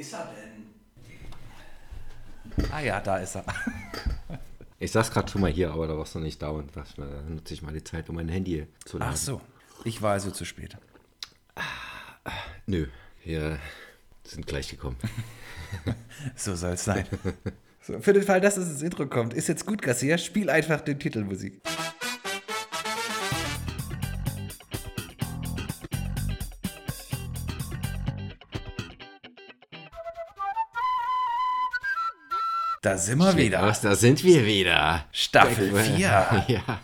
ist er denn? Ah ja, da ist er. Ich saß gerade schon mal hier, aber da warst du nicht da und was, da nutze ich mal die Zeit, um mein Handy zu laden. Ach so, ich war also zu spät. Nö, wir sind gleich gekommen. So soll es sein. So, für den Fall, dass es ins Intro kommt, ist jetzt gut, Garcia. Spiel einfach den Titelmusik. Da sind wir wieder. Was, da sind wir wieder. Staffel 4. Ja.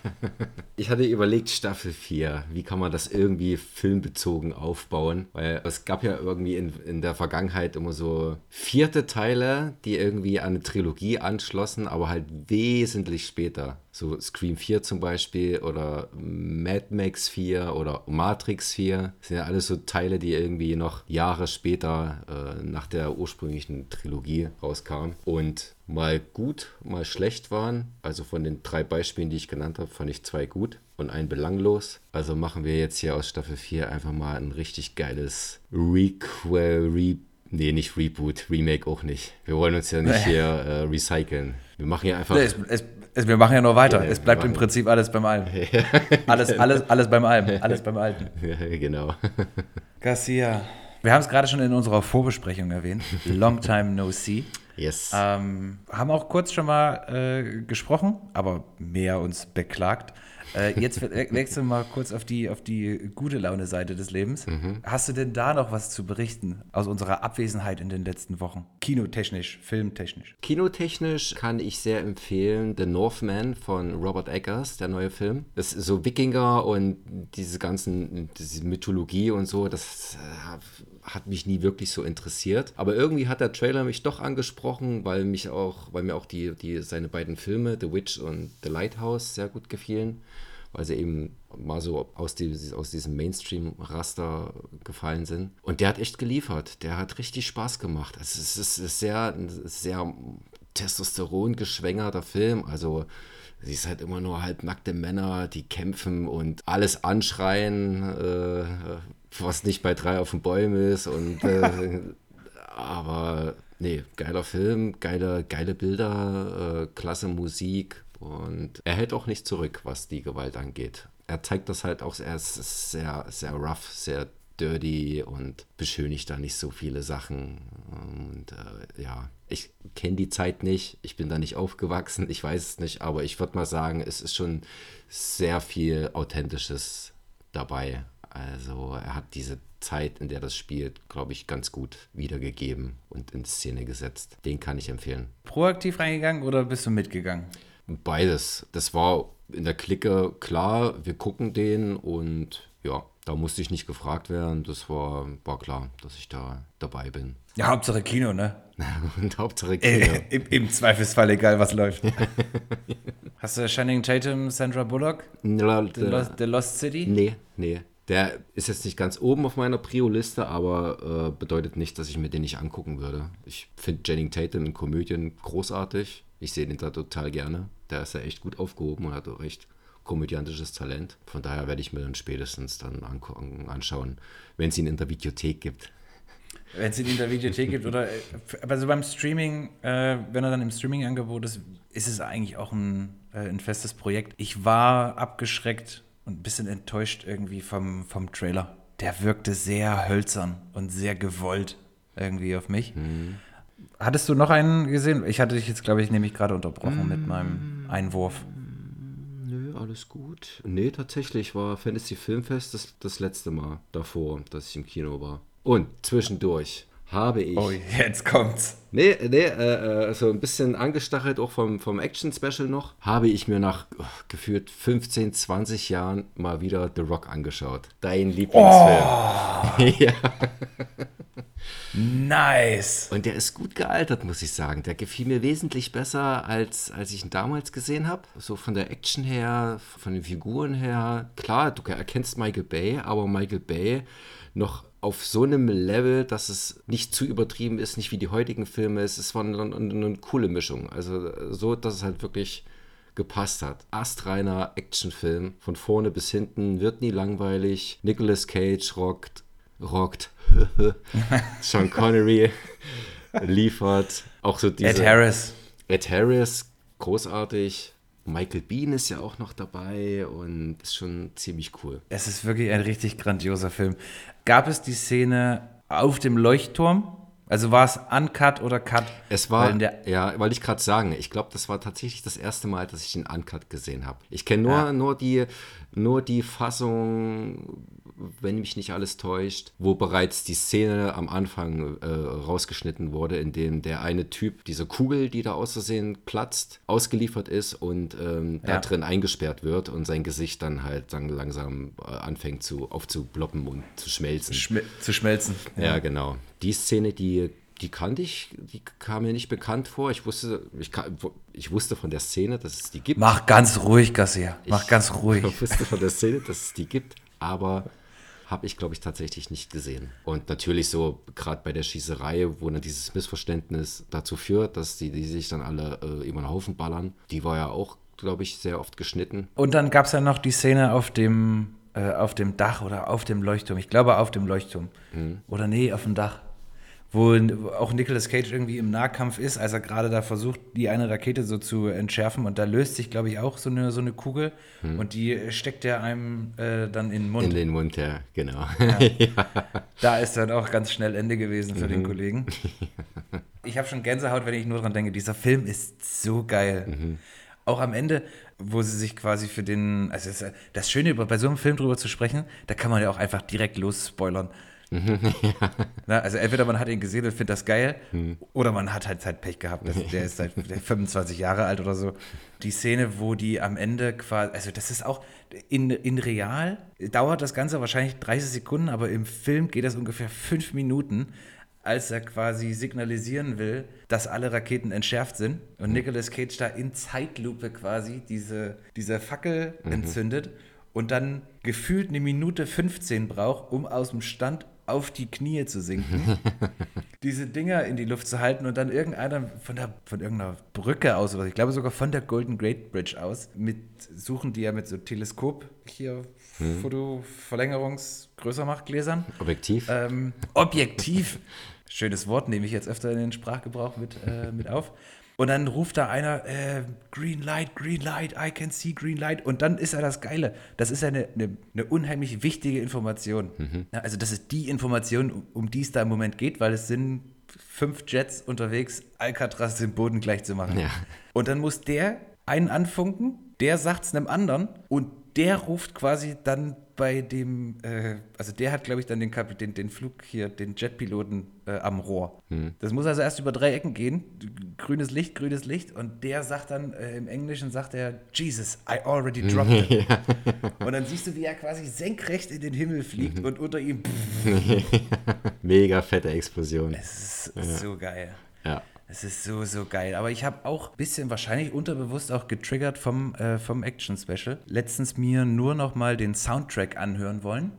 Ich hatte überlegt, Staffel 4, wie kann man das irgendwie filmbezogen aufbauen? Weil es gab ja irgendwie in, in der Vergangenheit immer so vierte Teile, die irgendwie an eine Trilogie anschlossen, aber halt wesentlich später. So Scream 4 zum Beispiel oder Mad Max 4 oder Matrix 4. Das sind ja alles so Teile, die irgendwie noch Jahre später äh, nach der ursprünglichen Trilogie rauskamen. Und mal gut, mal schlecht waren. Also von den drei Beispielen, die ich genannt habe, fand ich zwei gut und ein belanglos. Also machen wir jetzt hier aus Staffel 4 einfach mal ein richtig geiles Requel, Re Nee, nicht Reboot, Remake auch nicht. Wir wollen uns ja nicht hier äh, recyceln. Wir machen ja einfach. Es, es, es, wir machen ja nur weiter. Ja, es bleibt im Prinzip alles beim Alten. Alles, alles, alles beim Alten. Alles beim Alten. ja, genau. Garcia. Wir haben es gerade schon in unserer Vorbesprechung erwähnt. Long time no see. Yes. Ähm, haben auch kurz schon mal äh, gesprochen, aber mehr uns beklagt. Äh, jetzt we- wechseln wir mal kurz auf die, auf die gute Laune-Seite des Lebens. Hast du denn da noch was zu berichten aus unserer Abwesenheit in den letzten Wochen? Kinotechnisch, filmtechnisch. Kinotechnisch kann ich sehr empfehlen The Northman von Robert Eggers, der neue Film. Das ist so Wikinger und diese ganzen, diese Mythologie und so, das äh, hat mich nie wirklich so interessiert. Aber irgendwie hat der Trailer mich doch angesprochen, weil mich auch, weil mir auch die, die seine beiden Filme, The Witch und The Lighthouse, sehr gut gefielen. Weil sie eben mal so aus, die, aus diesem Mainstream-Raster gefallen sind. Und der hat echt geliefert. Der hat richtig Spaß gemacht. Es ist, es ist sehr, ein sehr Testosteron geschwängerter Film. Also sie ist halt immer nur halbnackte Männer, die kämpfen und alles anschreien, äh, was nicht bei drei auf den Bäumen ist. Und äh, aber nee, geiler Film, geile, geile Bilder, äh, klasse Musik und er hält auch nicht zurück, was die Gewalt angeht. Er zeigt das halt auch, er ist sehr, sehr rough, sehr dirty und beschönigt da nicht so viele Sachen. Und äh, ja, ich kenne die Zeit nicht, ich bin da nicht aufgewachsen, ich weiß es nicht, aber ich würde mal sagen, es ist schon sehr viel Authentisches dabei. Also er hat diese Zeit, in der das spielt, glaube ich, ganz gut wiedergegeben und in Szene gesetzt. Den kann ich empfehlen. Proaktiv reingegangen oder bist du mitgegangen? Beides. Das war in der Clique klar, wir gucken den und ja, da musste ich nicht gefragt werden. Das war, war klar, dass ich da dabei bin. Ja, Hauptsache Kino, ne? Und Hauptsache Kino. Äh, im, Im Zweifelsfall egal, was läuft. Hast du Shining Tatum, Sandra Bullock, The Lost, The Lost City? Nee, nee. Der ist jetzt nicht ganz oben auf meiner Prio-Liste, aber äh, bedeutet nicht, dass ich mir den nicht angucken würde. Ich finde Channing Tatum in Komödien großartig. Ich sehe den da total gerne. Der ist ja echt gut aufgehoben und hat auch echt komödiantisches Talent. Von daher werde ich mir dann spätestens dann anschauen, wenn es ihn in der Videothek gibt. Wenn es ihn in der Videothek gibt oder äh, also beim Streaming, äh, wenn er dann im Streaming-Angebot ist, ist es eigentlich auch ein, äh, ein festes Projekt. Ich war abgeschreckt und ein bisschen enttäuscht irgendwie vom, vom Trailer. Der wirkte sehr hölzern und sehr gewollt irgendwie auf mich. Hattest du noch einen gesehen? Ich hatte dich jetzt, glaube ich, nämlich gerade unterbrochen mit meinem Einwurf. Nö, alles gut. Nee, tatsächlich war Fantasy Filmfest das, das letzte Mal davor, dass ich im Kino war. Und zwischendurch habe ich. Oh, jetzt kommt's. Nee, nee, äh, äh, so ein bisschen angestachelt auch vom, vom Action-Special noch, habe ich mir nach oh, gefühlt 15, 20 Jahren mal wieder The Rock angeschaut. Dein Lieblingsfilm. ja. Nice. Und der ist gut gealtert, muss ich sagen. Der gefiel mir wesentlich besser, als, als ich ihn damals gesehen habe. So von der Action her, von den Figuren her. Klar, du erkennst Michael Bay, aber Michael Bay noch auf so einem Level, dass es nicht zu übertrieben ist, nicht wie die heutigen Filme. Es ist eine, eine, eine coole Mischung. Also so, dass es halt wirklich gepasst hat. Astreiner Actionfilm, von vorne bis hinten, wird nie langweilig. Nicolas Cage rockt, rockt. Sean Connery liefert. Auch so diese. Ed Harris. Ed Harris, großartig. Michael Bean ist ja auch noch dabei und ist schon ziemlich cool. Es ist wirklich ein richtig grandioser Film. Gab es die Szene auf dem Leuchtturm? Also war es uncut oder cut? Es war, Weil der- ja, wollte ich gerade sagen, ich glaube, das war tatsächlich das erste Mal, dass ich den Uncut gesehen habe. Ich kenne nur, Ja. nur, die, nur die Fassung, wenn mich nicht alles täuscht, wo bereits die Szene am Anfang äh, rausgeschnitten wurde, in dem der eine Typ, diese Kugel, die da aus Versehen platzt, ausgeliefert ist und ähm, da Ja. drin eingesperrt wird und sein Gesicht dann halt sagen, langsam äh, anfängt zu, aufzuploppen und zu schmelzen. Schme zu schmelzen. Ja, genau. Die Szene, die, die kannte ich, die kam mir nicht bekannt vor. Ich wusste, ich, ich wusste von der Szene, dass es die gibt. Mach ganz ruhig, Garcia. Mach Ich- ganz ruhig. Ich wusste von der Szene, dass es die gibt, aber habe ich, glaube ich, tatsächlich nicht gesehen. Und natürlich so, gerade bei der Schießerei, wo dann dieses Missverständnis dazu führt, dass die, die sich dann alle äh, über den Haufen ballern, die war ja auch, glaube ich, sehr oft geschnitten. Und dann gab es ja noch die Szene auf dem, äh, auf dem Dach oder auf dem Leuchtturm. Ich glaube auf dem Leuchtturm. Oder nee, auf dem Dach. Wo auch Nicolas Cage irgendwie im Nahkampf ist, als er gerade da versucht, die eine Rakete so zu entschärfen. Und da löst sich, glaube ich, auch so eine, so eine Kugel. Und die steckt er einem äh, dann in den Mund. In den Mund, ja, genau. Da ist dann auch ganz schnell Ende gewesen für den Mhm. Kollegen. Ich habe schon Gänsehaut, wenn ich nur dran denke. Dieser Film ist so geil. Mhm. Auch am Ende, wo sie sich quasi für den. Also das Schöne, bei so einem Film drüber zu sprechen, da kann man ja auch einfach direkt losspoilern. Mhm. Na, also entweder man hat ihn gesehen und findet das geil, Mhm. oder man hat halt Zeit Pech gehabt. Das, der ist seit 25 Jahre alt oder so. Die Szene, wo die am Ende quasi, also das ist auch in, in real, dauert das Ganze wahrscheinlich 30 Sekunden, aber im Film geht das ungefähr fünf Minuten, als er quasi signalisieren will, dass alle Raketen entschärft sind und Nicolas Cage da in Zeitlupe quasi diese, diese Fackel entzündet und dann gefühlt eine Minute 15 braucht, um aus dem Stand auf die Knie zu sinken, diese Dinger in die Luft zu halten und dann irgendeiner von, der, von irgendeiner Brücke aus, oder ich glaube sogar von der Golden Gate Bridge aus, mit suchen die ja mit so Teleskop hier Fotoverlängerungs Größermachgläsern. Objektiv. Ähm, objektiv. Schönes Wort, nehme ich jetzt öfter in den Sprachgebrauch mit, äh, mit auf. Und dann ruft da einer, äh, Green Light, Green Light, I can see Green Light. Und dann ist ja das Geile. Das ist ja eine, eine, eine unheimlich wichtige Information. Ja, also das ist die Information, um, um die es da im Moment geht, weil es sind fünf Jets unterwegs, Alcatraz den Boden gleich zu machen. Ja. Und dann muss der einen anfunken, der sagt es einem anderen und der ruft quasi dann bei dem, äh, also der hat, glaube ich, dann den, Kap den, den Flug hier, den Jetpiloten äh, am Rohr. Das muss also erst über drei Ecken gehen. Grünes Licht, grünes Licht. Und der sagt dann, äh, im Englischen sagt er, Jesus, I already dropped it. Und dann siehst du, wie er quasi senkrecht in den Himmel fliegt und unter ihm, pff, Mega fette Explosion. es ist so geil. Ja. Es ist so, so geil. Aber ich habe auch ein bisschen wahrscheinlich unterbewusst auch getriggert vom, äh, vom Action-Special. Letztens mir nur noch mal den Soundtrack anhören wollen.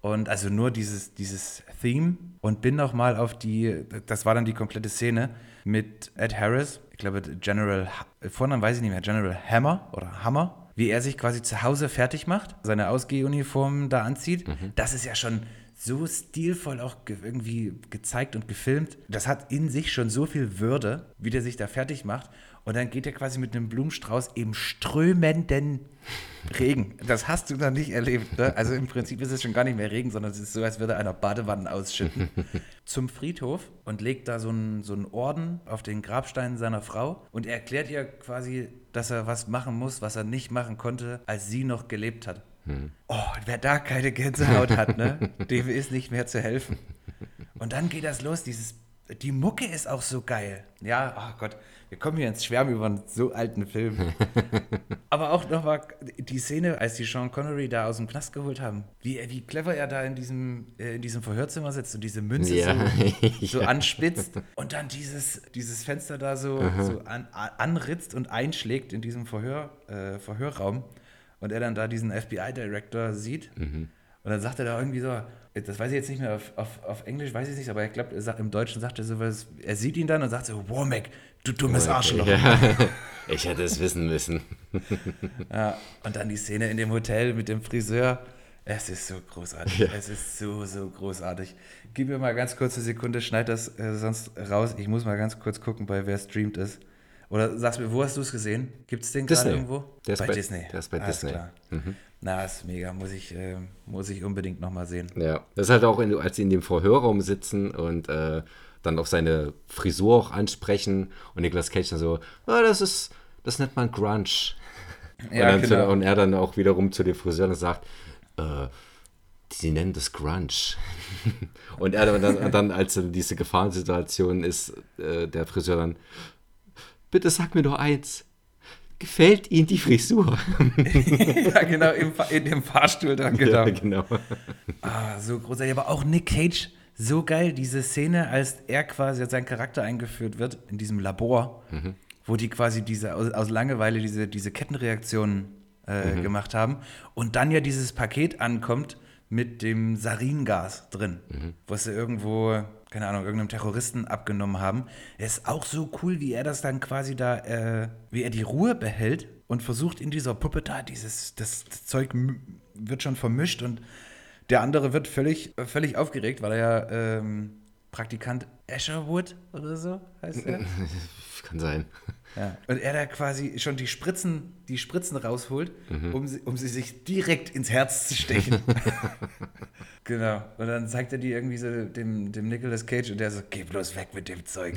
Und also nur dieses, dieses Theme. Und bin noch mal auf die, das war dann die komplette Szene mit Ed Harris. Ich glaube, General, Vornamen weiß ich nicht mehr, General Hammer oder Hammer. Wie er sich quasi zu Hause fertig macht, seine Ausgehuniform da anzieht. Das ist ja schon so stilvoll auch ge irgendwie gezeigt und gefilmt. Das hat in sich schon so viel Würde, wie der sich da fertig macht. Und dann geht er quasi mit einem Blumenstrauß im strömenden Regen. Das hast du noch nicht erlebt. Ne? Also im Prinzip ist es schon gar nicht mehr Regen, sondern es ist so, als würde einer Badewannen ausschütten. Zum Friedhof und legt da so einen, so einen Orden auf den Grabstein seiner Frau und er erklärt ihr quasi, dass er was machen muss, was er nicht machen konnte, als sie noch gelebt hat. Oh, wer da keine Gänsehaut hat, ne, dem ist nicht mehr zu helfen. Und dann geht das los, dieses, die Mucke ist auch so geil. Ja, oh Gott, wir kommen hier ins Schwärmen über einen so alten Film. Aber auch nochmal die Szene, als die Sean Connery da aus dem Knast geholt haben, wie, wie clever er da in diesem, äh, in diesem Verhörzimmer sitzt und diese Münze Ja. so, so anspitzt und dann dieses, dieses Fenster da so, so an, anritzt und einschlägt in diesem Verhör, äh, Verhörraum und er dann da diesen FBI-Director sieht. Und dann sagt er da irgendwie so, das weiß ich jetzt nicht mehr, auf, auf, auf Englisch weiß ich es nicht, aber ich glaube, er sagt- im Deutschen sagt er sowas, er sieht ihn dann und sagt so, Womack, du dummes Arschloch. Ja. Ich hätte es wissen müssen. Ja, und dann die Szene in dem Hotel mit dem Friseur. Es ist so großartig. Ja. Es ist so, so großartig. Gib mir mal ganz kurz eine Sekunde, schneid das äh, sonst raus. Ich muss mal ganz kurz gucken, bei wer streamt ist. Oder sagst mir, wo hast du es gesehen? Gibt es den gerade irgendwo? Der ist bei, bei Disney. Der ist bei Alles Disney. Klar. Mhm. Na, ist mega. Muss ich, äh, muss ich unbedingt nochmal sehen. Ja, das ist halt auch, in, als sie in dem Vorhörraum sitzen und äh, dann auch seine Frisur auch ansprechen und Nicolas Cage dann so, oh, das ist, das nennt man Grunge. Ja, und, genau. zu, und er dann auch wiederum zu den Friseuren sagt, äh, sie nennen das Grunge. und er dann, dann, als diese Gefahrensituation ist, äh, der Friseur dann, bitte sag mir doch eins, gefällt Ihnen die Frisur? ja, genau, im, in dem Fahrstuhl dann, genau. Ja, genau. Ah, so großartig, aber auch Nick Cage, so geil, diese Szene, als er quasi als sein Charakter eingeführt wird in diesem Labor, mhm. wo die quasi diese aus, aus Langeweile diese, diese Kettenreaktionen äh, mhm. gemacht haben und dann ja dieses Paket ankommt mit dem Saringas drin, mhm. was sie irgendwo, keine Ahnung, irgendeinem Terroristen abgenommen haben. Er ist auch so cool, wie er das dann quasi da, äh, wie er die Ruhe behält und versucht in dieser Puppe da, dieses, das, das Zeug wird schon vermischt und der andere wird völlig, völlig aufgeregt, weil er ja ähm, Praktikant Escherwood oder so heißt er. Kann sein. Ja. Und er da quasi schon die Spritzen, die Spritzen rausholt, mhm. um, sie, um sie sich direkt ins Herz zu stechen. genau. Und dann zeigt er die irgendwie so dem, dem Nicolas Cage und der so, geh bloß weg mit dem Zeug.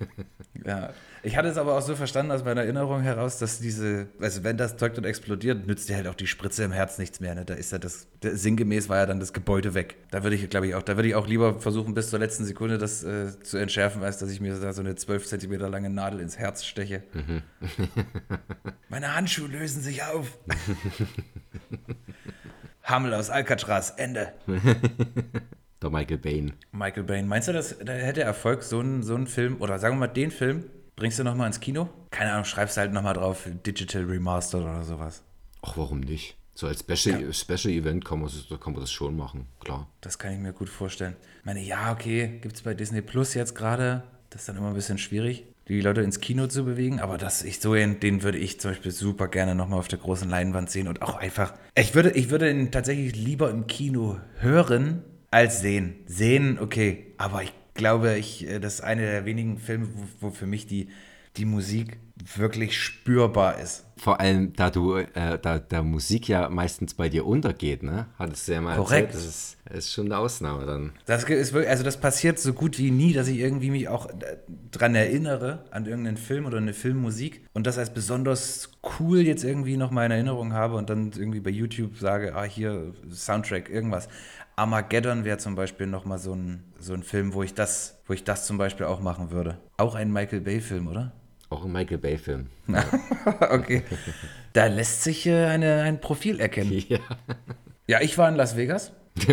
ja. Ich hatte es aber auch so verstanden aus meiner Erinnerung heraus, dass diese, also wenn das Zeug dann explodiert, nützt dir halt auch die Spritze im Herz nichts mehr. Ne? Da ist ja das, sinngemäß war ja dann das Gebäude weg. Da würde ich, glaube ich, auch, da würde ich auch lieber versuchen, bis zur letzten Sekunde das äh, zu entschärfen, als dass ich mir da so eine 12 Zentimeter lange Nadel ins Herz steche. Mhm. Meine Handschuhe lösen sich auf. Hammel aus Alcatraz, Ende. Der Michael Bain. Michael Bain. Meinst du, dass da hätte Erfolg so ein, so ein Film, oder sagen wir mal den Film, Bringst du nochmal ins Kino? Keine Ahnung, schreibst halt nochmal drauf, Digital Remastered oder sowas. Ach, warum nicht? So als Special, ja. Special Event kann man, kann man das schon machen, klar. Das kann ich mir gut vorstellen. Ich meine, ja, okay, gibt es bei Disney Plus jetzt gerade. Das ist dann immer ein bisschen schwierig, die Leute ins Kino zu bewegen. Aber das ich so den würde ich zum Beispiel super gerne nochmal auf der großen Leinwand sehen und auch einfach. Ich würde, ich würde ihn tatsächlich lieber im Kino hören als sehen. Sehen, okay. Aber ich glaube ich, äh, das ist einer der wenigen Filme, wo, wo für mich die, die Musik wirklich spürbar ist. Vor allem, da du, äh, da der Musik ja meistens bei dir untergeht, ne? Hattest du ja mal Korrekt. erzählt. Das ist, ist schon eine Ausnahme dann. Das ist wirklich, also das passiert so gut wie nie, dass ich irgendwie mich auch äh, dran erinnere, an irgendeinen Film oder eine Filmmusik und das als besonders cool jetzt irgendwie noch mal in Erinnerung habe und dann irgendwie bei YouTube sage, ah, hier Soundtrack, irgendwas. Armageddon wäre zum Beispiel nochmal so ein, so ein Film, wo ich, das, wo ich das zum Beispiel auch machen würde. Auch ein Michael Bay-Film, oder? Auch ein Michael Bay-Film. okay. Da lässt sich äh, eine, ein Profil erkennen. Ja. ja, ich war in Las Vegas.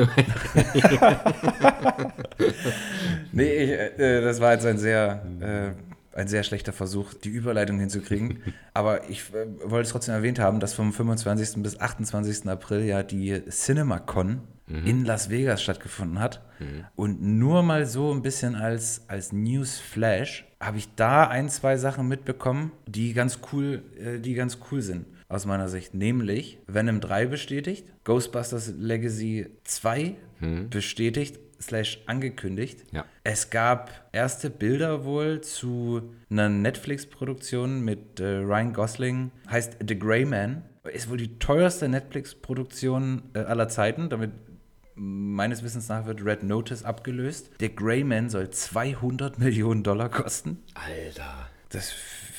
nee, ich, äh, das war jetzt ein sehr, äh, ein sehr schlechter Versuch, die Überleitung hinzukriegen. Aber ich äh, wollte es trotzdem erwähnt haben, dass vom 25. bis 28. April ja die CinemaCon mhm. in Las Vegas stattgefunden hat. Mhm. Und nur mal so ein bisschen als, als News-Flash habe ich da ein, zwei Sachen mitbekommen, die ganz cool, äh, die ganz cool sind aus meiner Sicht. Nämlich Venom 3 bestätigt, Ghostbusters Legacy 2 mhm. bestätigt, slash angekündigt. Ja. Es gab erste Bilder wohl zu einer Netflix-Produktion mit äh, Ryan Gosling, heißt The Grey Man. Ist wohl die teuerste Netflix-Produktion äh, aller Zeiten. Damit meines Wissens nach wird Red Notice abgelöst. Der Greyman soll 200 Millionen Dollar kosten. Alter. Das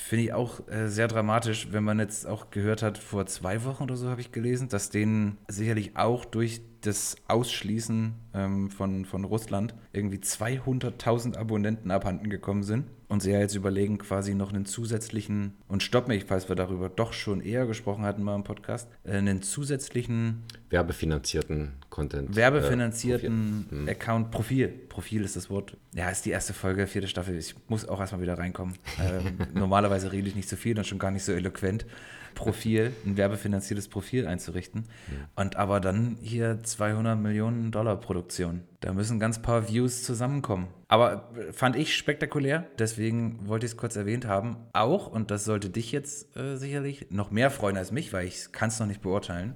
finde ich auch äh, sehr dramatisch, wenn man jetzt auch gehört hat, vor zwei Wochen oder so habe ich gelesen, dass denen sicherlich auch durch das Ausschließen ähm, von, von Russland irgendwie 200.000 Abonnenten abhanden gekommen sind und sie ja jetzt überlegen, quasi noch einen zusätzlichen, und stopp mich, falls wir darüber doch schon eher gesprochen hatten mal im Podcast, äh, einen zusätzlichen werbefinanzierten Content. Werbefinanzierten äh, Profil. Account, Profil. Profil ist das Wort. Ja, ist die erste Folge, vierte Staffel. Ich muss auch erstmal wieder reinkommen. Ähm, normalerweise rede ich nicht so viel und schon gar nicht so eloquent. Profil, ein werbefinanziertes Profil einzurichten. Und aber dann hier 200 Millionen Dollar Produktion. Da müssen ganz paar Views zusammenkommen. Aber äh, fand ich spektakulär, deswegen wollte ich es kurz erwähnt haben. Auch, und das sollte dich jetzt äh, sicherlich noch mehr freuen als mich, weil ich kann es noch nicht beurteilen,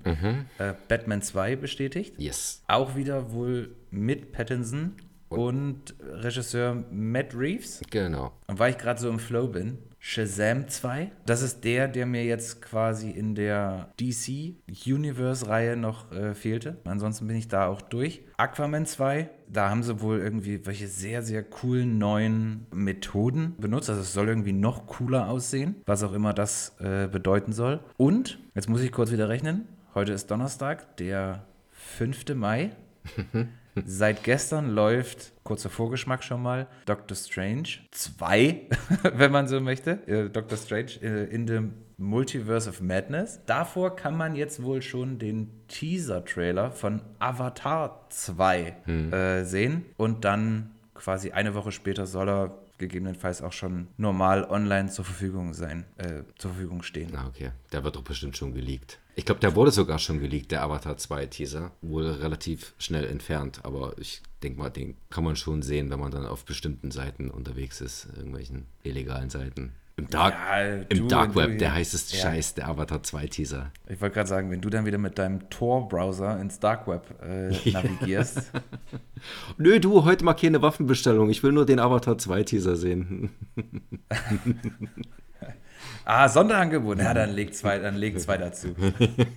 äh, Batman 2 bestätigt. Yes. Auch wieder wohl mit Pattinson und Regisseur Matt Reeves. Genau. Und weil ich gerade so im Flow bin, Shazam 2, das ist der, der mir jetzt quasi in der DC Universe-Reihe noch äh, fehlte. Ansonsten bin ich da auch durch. Aquaman 2, da haben sie wohl irgendwie welche sehr, sehr coolen neuen Methoden benutzt. Also es soll irgendwie noch cooler aussehen, was auch immer das äh, bedeuten soll. Und, jetzt muss ich kurz wieder rechnen, heute ist Donnerstag, der 5. Mai. Seit gestern läuft, kurzer Vorgeschmack schon mal, Doctor Strange 2, wenn man so möchte. Äh, Doctor Strange äh, in the Multiverse of Madness. Davor kann man jetzt wohl schon den Teaser-Trailer von Avatar 2 äh, sehen. Und dann quasi eine Woche später soll er gegebenenfalls auch schon normal online zur Verfügung sein, äh, zur Verfügung stehen. Na, okay. Der wird doch bestimmt schon geleakt. Ich glaube, der wurde sogar schon geleakt, der Avatar 2 Teaser. Wurde relativ schnell entfernt, aber ich denke mal, den kann man schon sehen, wenn man dann auf bestimmten Seiten unterwegs ist, irgendwelchen illegalen Seiten. Im Dark, Ja, du im Dark Web, der heißt es Ja. Scheiß, der Avatar 2 Teaser. Ich wollte gerade sagen, wenn du dann wieder mit deinem Tor-Browser ins Dark Web äh, navigierst, Nö, du, heute mal keine Waffenbestellung. Ich will nur den Avatar 2 Teaser sehen. Ah, Sonderangebot. Ja, dann leg zwei, dann leg zwei dazu.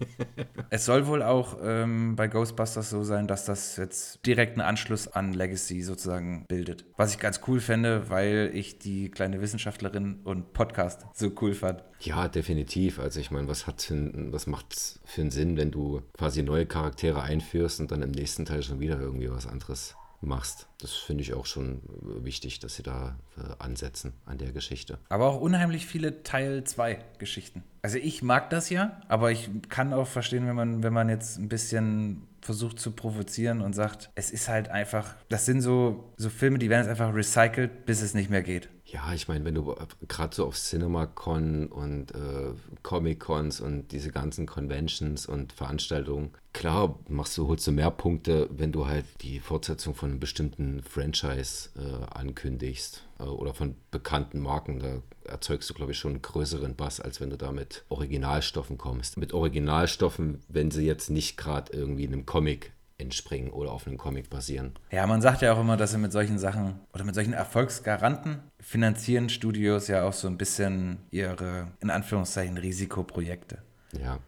es soll wohl auch ähm, bei Ghostbusters so sein, dass das jetzt direkten Anschluss an Legacy sozusagen bildet. Was ich ganz cool fände, weil ich die kleine Wissenschaftlerin und Podcast so cool fand. Ja, definitiv. Also ich meine, was hat für was macht's für einen Sinn, wenn du quasi neue Charaktere einführst und dann im nächsten Teil schon wieder irgendwie was anderes machst? Das finde ich auch schon äh, wichtig, dass sie da äh, ansetzen an der Geschichte. Aber auch unheimlich viele Teil 2 Geschichten. Also ich mag das ja, aber ich kann auch verstehen, wenn man, wenn man jetzt ein bisschen versucht zu provozieren und sagt, es ist halt einfach, das sind so, so Filme, die werden jetzt einfach recycelt, bis es nicht mehr geht. Ja, ich meine, wenn du äh, gerade so auf CinemaCon und äh, Comic-Cons und diese ganzen Conventions und Veranstaltungen, klar machst du, holst du mehr Punkte, wenn du halt die Fortsetzung von einem bestimmten Franchise äh, ankündigst äh, oder von bekannten Marken. Da erzeugst du, glaube ich, schon einen größeren Bass, als wenn du da mit Originalstoffen kommst. Mit Originalstoffen, wenn sie jetzt nicht gerade irgendwie einem Comic entspringen oder auf einem Comic basieren. Ja, man sagt ja auch immer, dass sie mit solchen Sachen oder mit solchen Erfolgsgaranten finanzieren Studios ja auch so ein bisschen ihre, in Anführungszeichen, Risikoprojekte. Ja.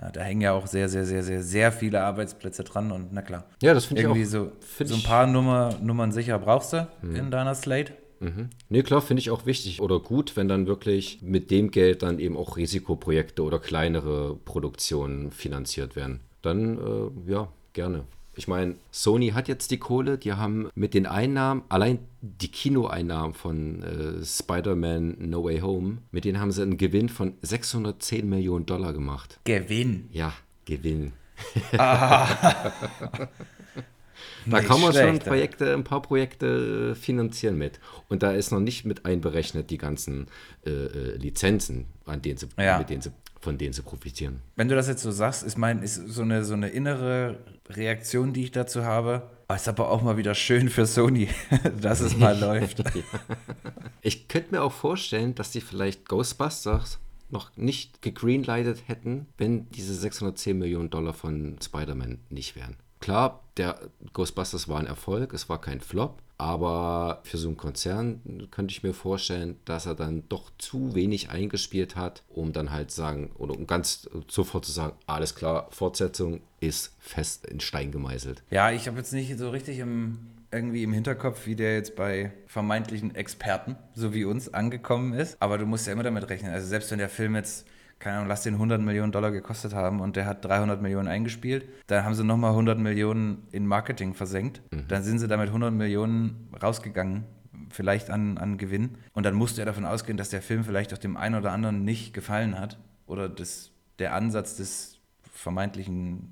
Ja, da hängen ja auch sehr, sehr, sehr, sehr, sehr viele Arbeitsplätze dran und na klar. Ja, das finde ich Irgendwie auch- so, find so ein paar Nummer, Nummern sicher brauchst du in deiner Slate. Mhm. Nee, klar, finde ich auch wichtig oder gut, wenn dann wirklich mit dem Geld dann eben auch Risikoprojekte oder kleinere Produktionen finanziert werden. Dann, äh, ja, gerne. Ich meine, Sony hat jetzt die Kohle, die haben mit den Einnahmen, allein die Kinoeinnahmen von äh, Spider-Man No Way Home, mit denen haben sie einen Gewinn von 610 Millionen Dollar gemacht. Gewinn. Ja, Gewinn. Da Nicht kann man schon schlecht, Projekte, ein paar Projekte äh, finanzieren mit. Und da ist noch nicht mit einberechnet die ganzen äh, äh, Lizenzen, an denen sie, Ja. mit denen sie, von denen sie profitieren. Wenn du das jetzt so sagst, ist mein, ist so eine, so eine innere Reaktion, die ich dazu habe. Aber ist aber auch mal wieder schön für Sony, dass es mal läuft. Ich könnte mir auch vorstellen, dass die vielleicht Ghostbusters noch nicht gegreenlightet hätten, wenn diese 610 Millionen Dollar von Spider-Man nicht wären. Klar, der Ghostbusters war ein Erfolg, es war kein Flop, aber für so einen Konzern könnte ich mir vorstellen, dass er dann doch zu wenig eingespielt hat, um dann halt sagen, oder um ganz sofort zu sagen, alles klar, Fortsetzung ist fest in Stein gemeißelt. Ja, ich habe jetzt nicht so richtig im, irgendwie im Hinterkopf, wie der jetzt bei vermeintlichen Experten, so wie uns, angekommen ist. Aber du musst ja immer damit rechnen. Also selbst wenn der Film jetzt, keine Ahnung, lass den 100 Millionen Dollar gekostet haben und der hat 300 Millionen eingespielt, dann haben sie nochmal 100 Millionen in Marketing versenkt. Dann sind sie damit 100 Millionen rausgegangen. Vielleicht an, an Gewinn. Und dann musst du ja davon ausgehen, dass der Film vielleicht auch dem einen oder anderen nicht gefallen hat. Oder das, der Ansatz des vermeintlichen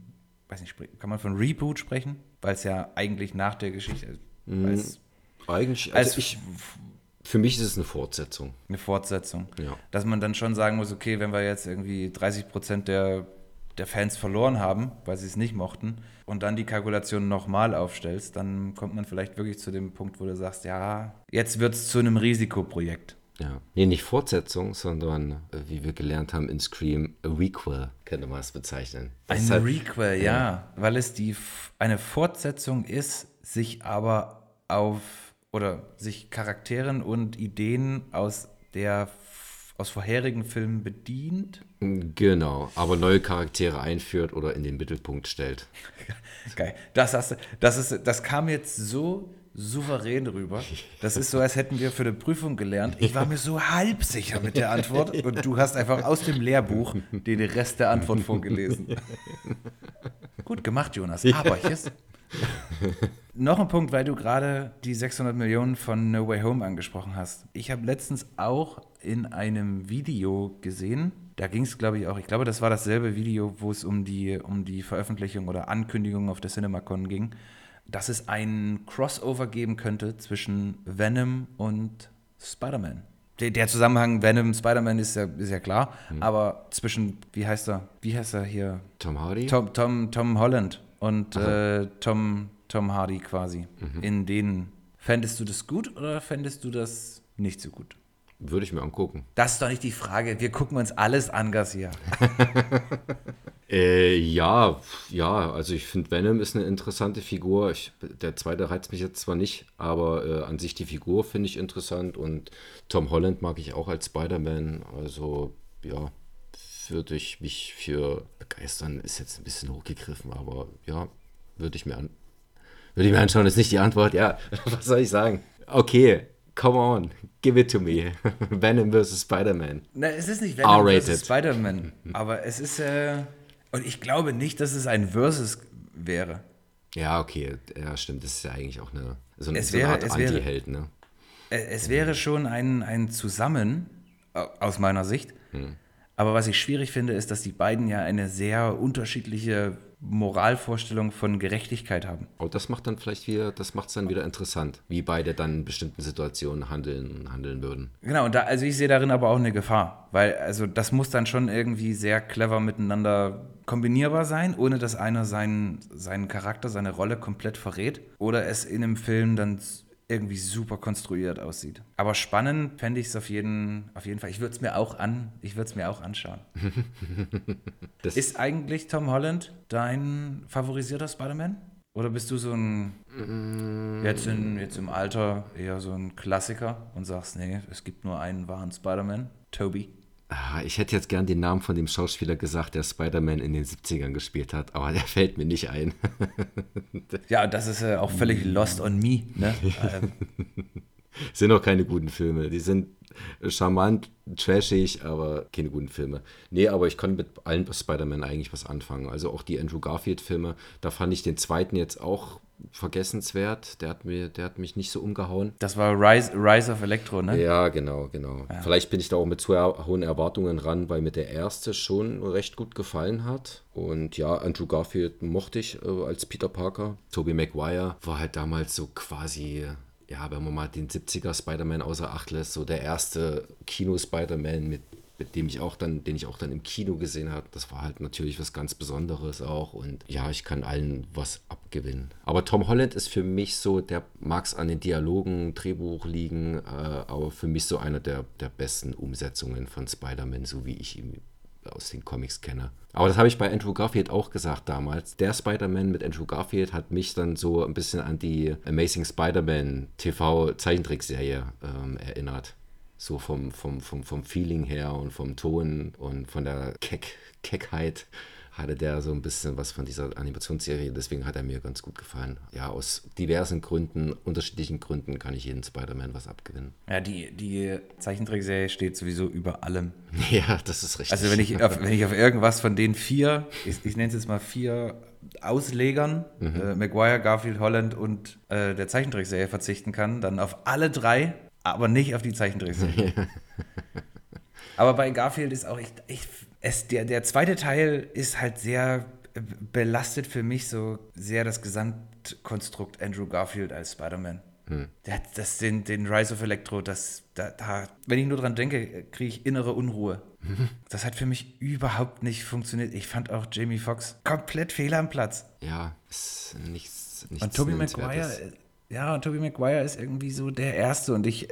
weiß nicht, kann man von Reboot sprechen? Weil es ja eigentlich nach der Geschichte. Als, Eigentlich, als also ich für mich ist es eine Fortsetzung. Eine Fortsetzung. Ja. Dass man dann schon sagen muss, okay, wenn wir jetzt irgendwie 30 Prozent der, der Fans verloren haben, weil sie es nicht mochten, und dann die Kalkulation nochmal aufstellst, dann kommt man vielleicht wirklich zu dem Punkt, wo du sagst, ja, jetzt wird es zu einem Risikoprojekt. Ja. Nee, nicht Fortsetzung, sondern, äh, wie wir gelernt haben in Scream, a Requel, könnte man es bezeichnen. Das Ein halt- Requel, ja, weil es die eine Fortsetzung ist, sich aber auf oder sich Charakteren und Ideen aus der aus vorherigen Filmen bedient. Genau, aber neue Charaktere einführt oder in den Mittelpunkt stellt. Geil. Das, hast, du- das, ist, das kam jetzt so souverän rüber. Das ist so, als hätten wir für eine Prüfung gelernt. Ich war mir so halb sicher mit der Antwort und du hast einfach aus dem Lehrbuch den Rest der Antwort vorgelesen. Gut gemacht, Jonas. Aber jetzt. Noch ein Punkt, weil du gerade die 600 Millionen von No Way Home angesprochen hast. Ich habe letztens auch in einem Video gesehen, da ging es, glaube ich, auch, ich glaube, das war dasselbe Video, wo es um die, um die Veröffentlichung oder Ankündigung auf der CinemaCon ging, dass es ein Crossover geben könnte zwischen Venom und Spider-Man. Der, der Zusammenhang Venom, Spider-Man ist ja, ist ja klar, aber zwischen, wie heißt er, wie heißt er hier? Tom Hardy? Tom, Tom, Tom Holland und äh, Tom, Tom Hardy quasi. In denen. Fändest du das gut oder fändest du das nicht so gut? Würde ich mir angucken. Das ist doch nicht die Frage. Wir gucken uns alles an, Garcia. Äh, ja, ja, also ich finde Venom ist eine interessante Figur. Ich, der zweite reizt mich jetzt zwar nicht, aber äh, an sich die Figur finde ich interessant und Tom Holland mag ich auch als Spider-Man. Also ja, würde ich mich für begeistern, ist jetzt ein bisschen hochgegriffen, aber ja, würde ich mir an, würde ich mir anschauen, ist nicht die Antwort. Ja, was soll ich sagen? Okay, come on, give it to me. Venom vs. Spider-Man. Na, es ist nicht Venom versus Spider-Man, aber es ist, äh, und ich glaube nicht, dass es ein Versus wäre. Ja, okay, ja, stimmt. Das ist ja eigentlich auch eine, so eine, Es so eine wäre- Art Anti-Held, ne? Äh, Es wäre schon ein, ein Zusammen, au- aus meiner Sicht. Aber was ich schwierig finde, ist, dass die beiden ja eine sehr unterschiedliche Moralvorstellung von Gerechtigkeit haben. Aber das macht dann vielleicht wieder, das macht es dann wieder interessant, wie beide dann in bestimmten Situationen handeln, handeln würden. Genau, und da, also ich sehe darin aber auch eine Gefahr, weil also das muss dann schon irgendwie sehr clever miteinander kombinierbar sein, ohne dass einer seinen, seinen Charakter, seine Rolle komplett verrät oder es in einem Film dann irgendwie super konstruiert aussieht. Aber spannend fände ich es auf jeden, auf jeden Fall. Ich würde es mir auch an, ich würde es mir auch anschauen. Ist eigentlich Tom Holland dein favorisierter Spider-Man? Oder bist du so ein, jetzt, in, jetzt im Alter eher so ein Klassiker und sagst, nee, es gibt nur einen wahren Spider-Man, Toby? Ah, Ich hätte jetzt gern den Namen von dem Schauspieler gesagt, der Spider-Man in den 70ern gespielt hat, aber der fällt mir nicht ein. Ja, das ist äh, auch völlig lost on me. Ne? ähm, sind auch keine guten Filme. Die sind charmant, trashig, aber keine guten Filme. Nee, aber ich kann mit allen Spider-Man eigentlich was anfangen. Also auch die Andrew Garfield-Filme, da fand ich den zweiten jetzt auch vergessenswert. Der hat, mir, der hat mich nicht so umgehauen. das war Rise, Rise of Electro, ne? Ja, genau, genau. Vielleicht bin ich da auch mit zu hohen Erwartungen ran, weil mir der erste schon recht gut gefallen hat. Und ja, Andrew Garfield mochte ich äh, als Peter Parker. Tobey Maguire war halt damals so quasi, ja, wenn man mal den 70er Spider-Man außer Acht lässt, so der erste Kino-Spider-Man, mit, mit dem ich auch dann, den ich auch dann im Kino gesehen habe. Das war halt natürlich was ganz Besonderes auch. Und ja, ich kann allen was abgewinnen. Aber Tom Holland ist für mich so, der mag es an den Dialogen, Drehbuch liegen, äh, aber für mich so einer der, der besten Umsetzungen von Spider-Man, so wie ich ihn aus den Comics kenne. Aber das habe ich bei Andrew Garfield auch gesagt damals. Der Spider-Man mit Andrew Garfield hat mich dann so ein bisschen an die Amazing Spider-Man TV-Zeichentrickserie ähm, erinnert. So vom, vom, vom, vom Feeling her und vom Ton und von der Keck, Keckheit hatte der so ein bisschen was von dieser Animationsserie. Deswegen hat er mir ganz gut gefallen. Ja, aus diversen Gründen, unterschiedlichen Gründen kann ich jeden Spider-Man was abgewinnen. Ja, die, die Zeichentrickserie steht sowieso über allem. Ja, das ist richtig. Also wenn ich auf, wenn ich auf irgendwas von den vier, ich, ich nenne es jetzt mal vier Auslegern, äh, Maguire, Garfield, Holland und äh, der Zeichentrickserie verzichten kann, dann auf alle drei, aber nicht auf die Zeichentrickserie. aber bei Garfield ist auch, ich, ich, es, der, der zweite Teil ist halt sehr belastet für mich so sehr das Gesamtkonstrukt Andrew Garfield als Spider-Man. Hm. Das, den, den Rise of Electro, das, da, da, wenn ich nur dran denke, kriege ich innere Unruhe. Das hat für mich überhaupt nicht funktioniert. Ich fand auch Jamie Foxx komplett fehl am Platz. Ja, ist nichts. nichts und Tobey Maguire, ja, und Tobey Maguire ist irgendwie so der Erste und ich,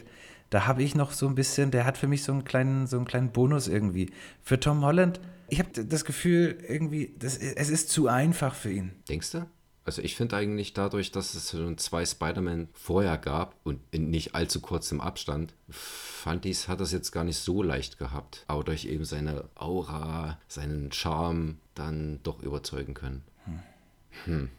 da habe ich noch so ein bisschen, der hat für mich so einen kleinen, so einen kleinen Bonus irgendwie. Für Tom Holland, ich habe das Gefühl, irgendwie, das, es ist zu einfach für ihn. Denkst du? Also ich finde eigentlich dadurch, dass es schon zwei Spider-Man vorher gab und in nicht allzu kurzem Abstand, fand ich, hat das jetzt gar nicht so leicht gehabt. Aber durch eben seine Aura, seinen Charme dann doch überzeugen können. Hm. hm.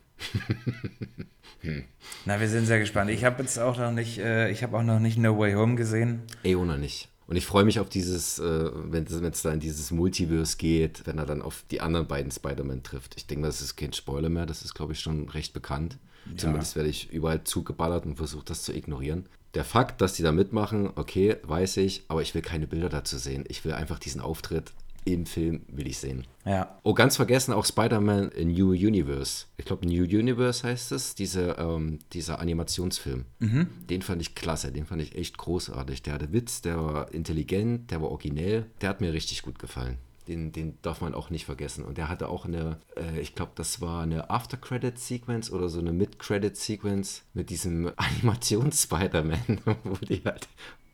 Na, wir sind sehr gespannt. Ich habe jetzt auch noch nicht, äh, ich habe auch noch nicht No Way Home gesehen. Eh, noch nicht. Und ich freue mich auf dieses, äh, wenn es da in dieses Multiverse geht, wenn er dann auf die anderen beiden Spider-Man trifft. Ich denke, das ist kein Spoiler mehr, das ist, glaube ich, schon recht bekannt. Ja. Zumindest werde ich überall zugeballert und versuche das zu ignorieren. Der Fakt, dass die da mitmachen, okay, weiß ich, aber ich will keine Bilder dazu sehen. Ich will einfach diesen Auftritt im Film will ich sehen. Ja. Oh, ganz vergessen auch Spider-Man New Universe. Ich glaube, New Universe heißt es, diese, ähm, dieser Animationsfilm. Mhm. Den fand ich klasse, den fand ich echt großartig. Der hatte Witz, der war intelligent, der war originell, der hat mir richtig gut gefallen. Den, den darf man auch nicht vergessen. Und der hatte auch eine, äh, ich glaube, das war eine After-Credit-Sequence oder so eine Mid-Credit-Sequence mit diesem Animations-Spider-Man, wo die halt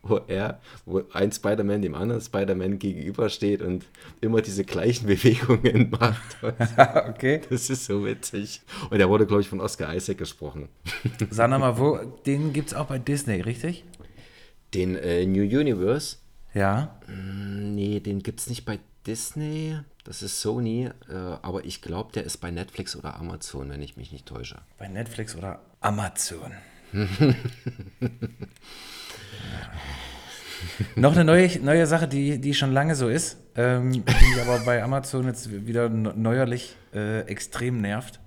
wo er, wo ein Spider-Man dem anderen Spider-Man gegenübersteht und immer diese gleichen Bewegungen macht. okay. Das ist so witzig. Und er wurde, glaube ich, von Oscar Isaac gesprochen. Sag mal, wo, den gibt es auch bei Disney, richtig? Den äh, New Universe? Ja. Mm, nee, den gibt es nicht bei Disney. Das ist Sony, äh, aber ich glaube, der ist bei Netflix oder Amazon, wenn ich mich nicht täusche. Bei Netflix oder Amazon. Noch eine neue, neue Sache, die, die schon lange so ist, ähm, die aber bei Amazon jetzt wieder neuerlich äh, extrem nervt.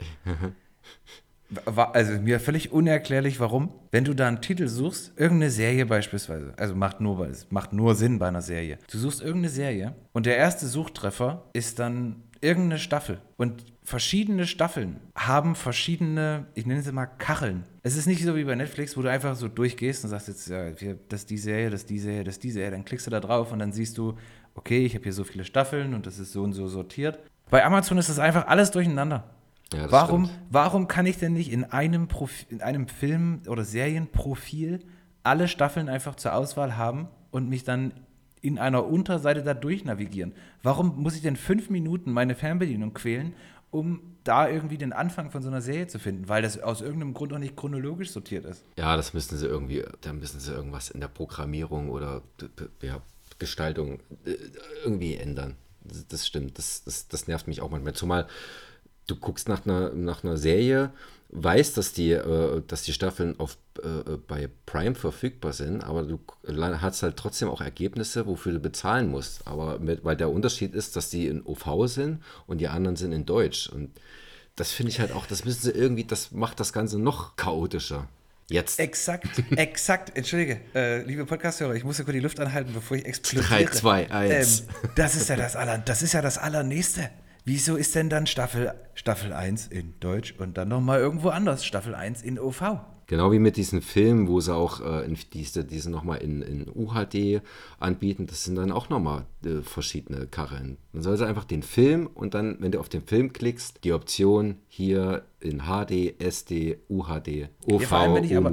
War, also mir völlig unerklärlich, warum. Wenn du da einen Titel suchst, irgendeine Serie beispielsweise, also macht nur, macht nur Sinn bei einer Serie. Du suchst irgendeine Serie und der erste Suchtreffer ist dann irgendeine Staffel. Und verschiedene Staffeln haben verschiedene, ich nenne es mal Kacheln. Es ist nicht so wie bei Netflix, wo du einfach so durchgehst und sagst jetzt, ja, das ist die Serie, das ist die Serie, das ist die Serie. Dann klickst du da drauf und dann siehst du, okay, ich habe hier so viele Staffeln und das ist so und so sortiert. Bei Amazon ist das einfach alles durcheinander. Ja, warum, warum kann ich denn nicht in einem, Profi in einem Film- oder Serienprofil alle Staffeln einfach zur Auswahl haben und mich dann in einer Unterseite da durchnavigieren? Warum muss ich denn fünf Minuten meine Fernbedienung quälen, um da irgendwie den Anfang von so einer Serie zu finden, weil das aus irgendeinem Grund auch nicht chronologisch sortiert ist. Ja, das müssen sie irgendwie, da müssen sie irgendwas in der Programmierung oder ja, Gestaltung äh, irgendwie ändern. Das, stimmt, das, das, das nervt mich auch manchmal. Zumal du guckst nach einer, nach einer Serie weiß, dass die, äh, dass die Staffeln auf, äh, bei Prime verfügbar sind, aber du hast halt trotzdem auch Ergebnisse, wofür du bezahlen musst. Aber mit, weil der Unterschied ist, dass die in OV sind und die anderen sind in Deutsch. Und das finde ich halt auch, das müssen sie irgendwie, das macht das Ganze noch chaotischer. Jetzt. Exakt, exakt. Entschuldige, äh, liebe Podcast-Hörer, ich muss ja kurz die Luft anhalten, bevor ich explodiere. 3, 2, 1. Ähm, das ist ja das aller, das ist ja das Allernächste. Wieso ist denn dann Staffel, Staffel 1 in Deutsch und dann nochmal irgendwo anders Staffel 1 in OV? Genau wie mit diesen Filmen, wo sie auch äh, in diese, diese nochmal in, in UHD anbieten, das sind dann auch nochmal äh, verschiedene Karren. Dann soll sie einfach den Film und dann, wenn du auf den Film klickst, die Option hier in HD, SD, UHD, OV, ja, allem, wenn ich, aber,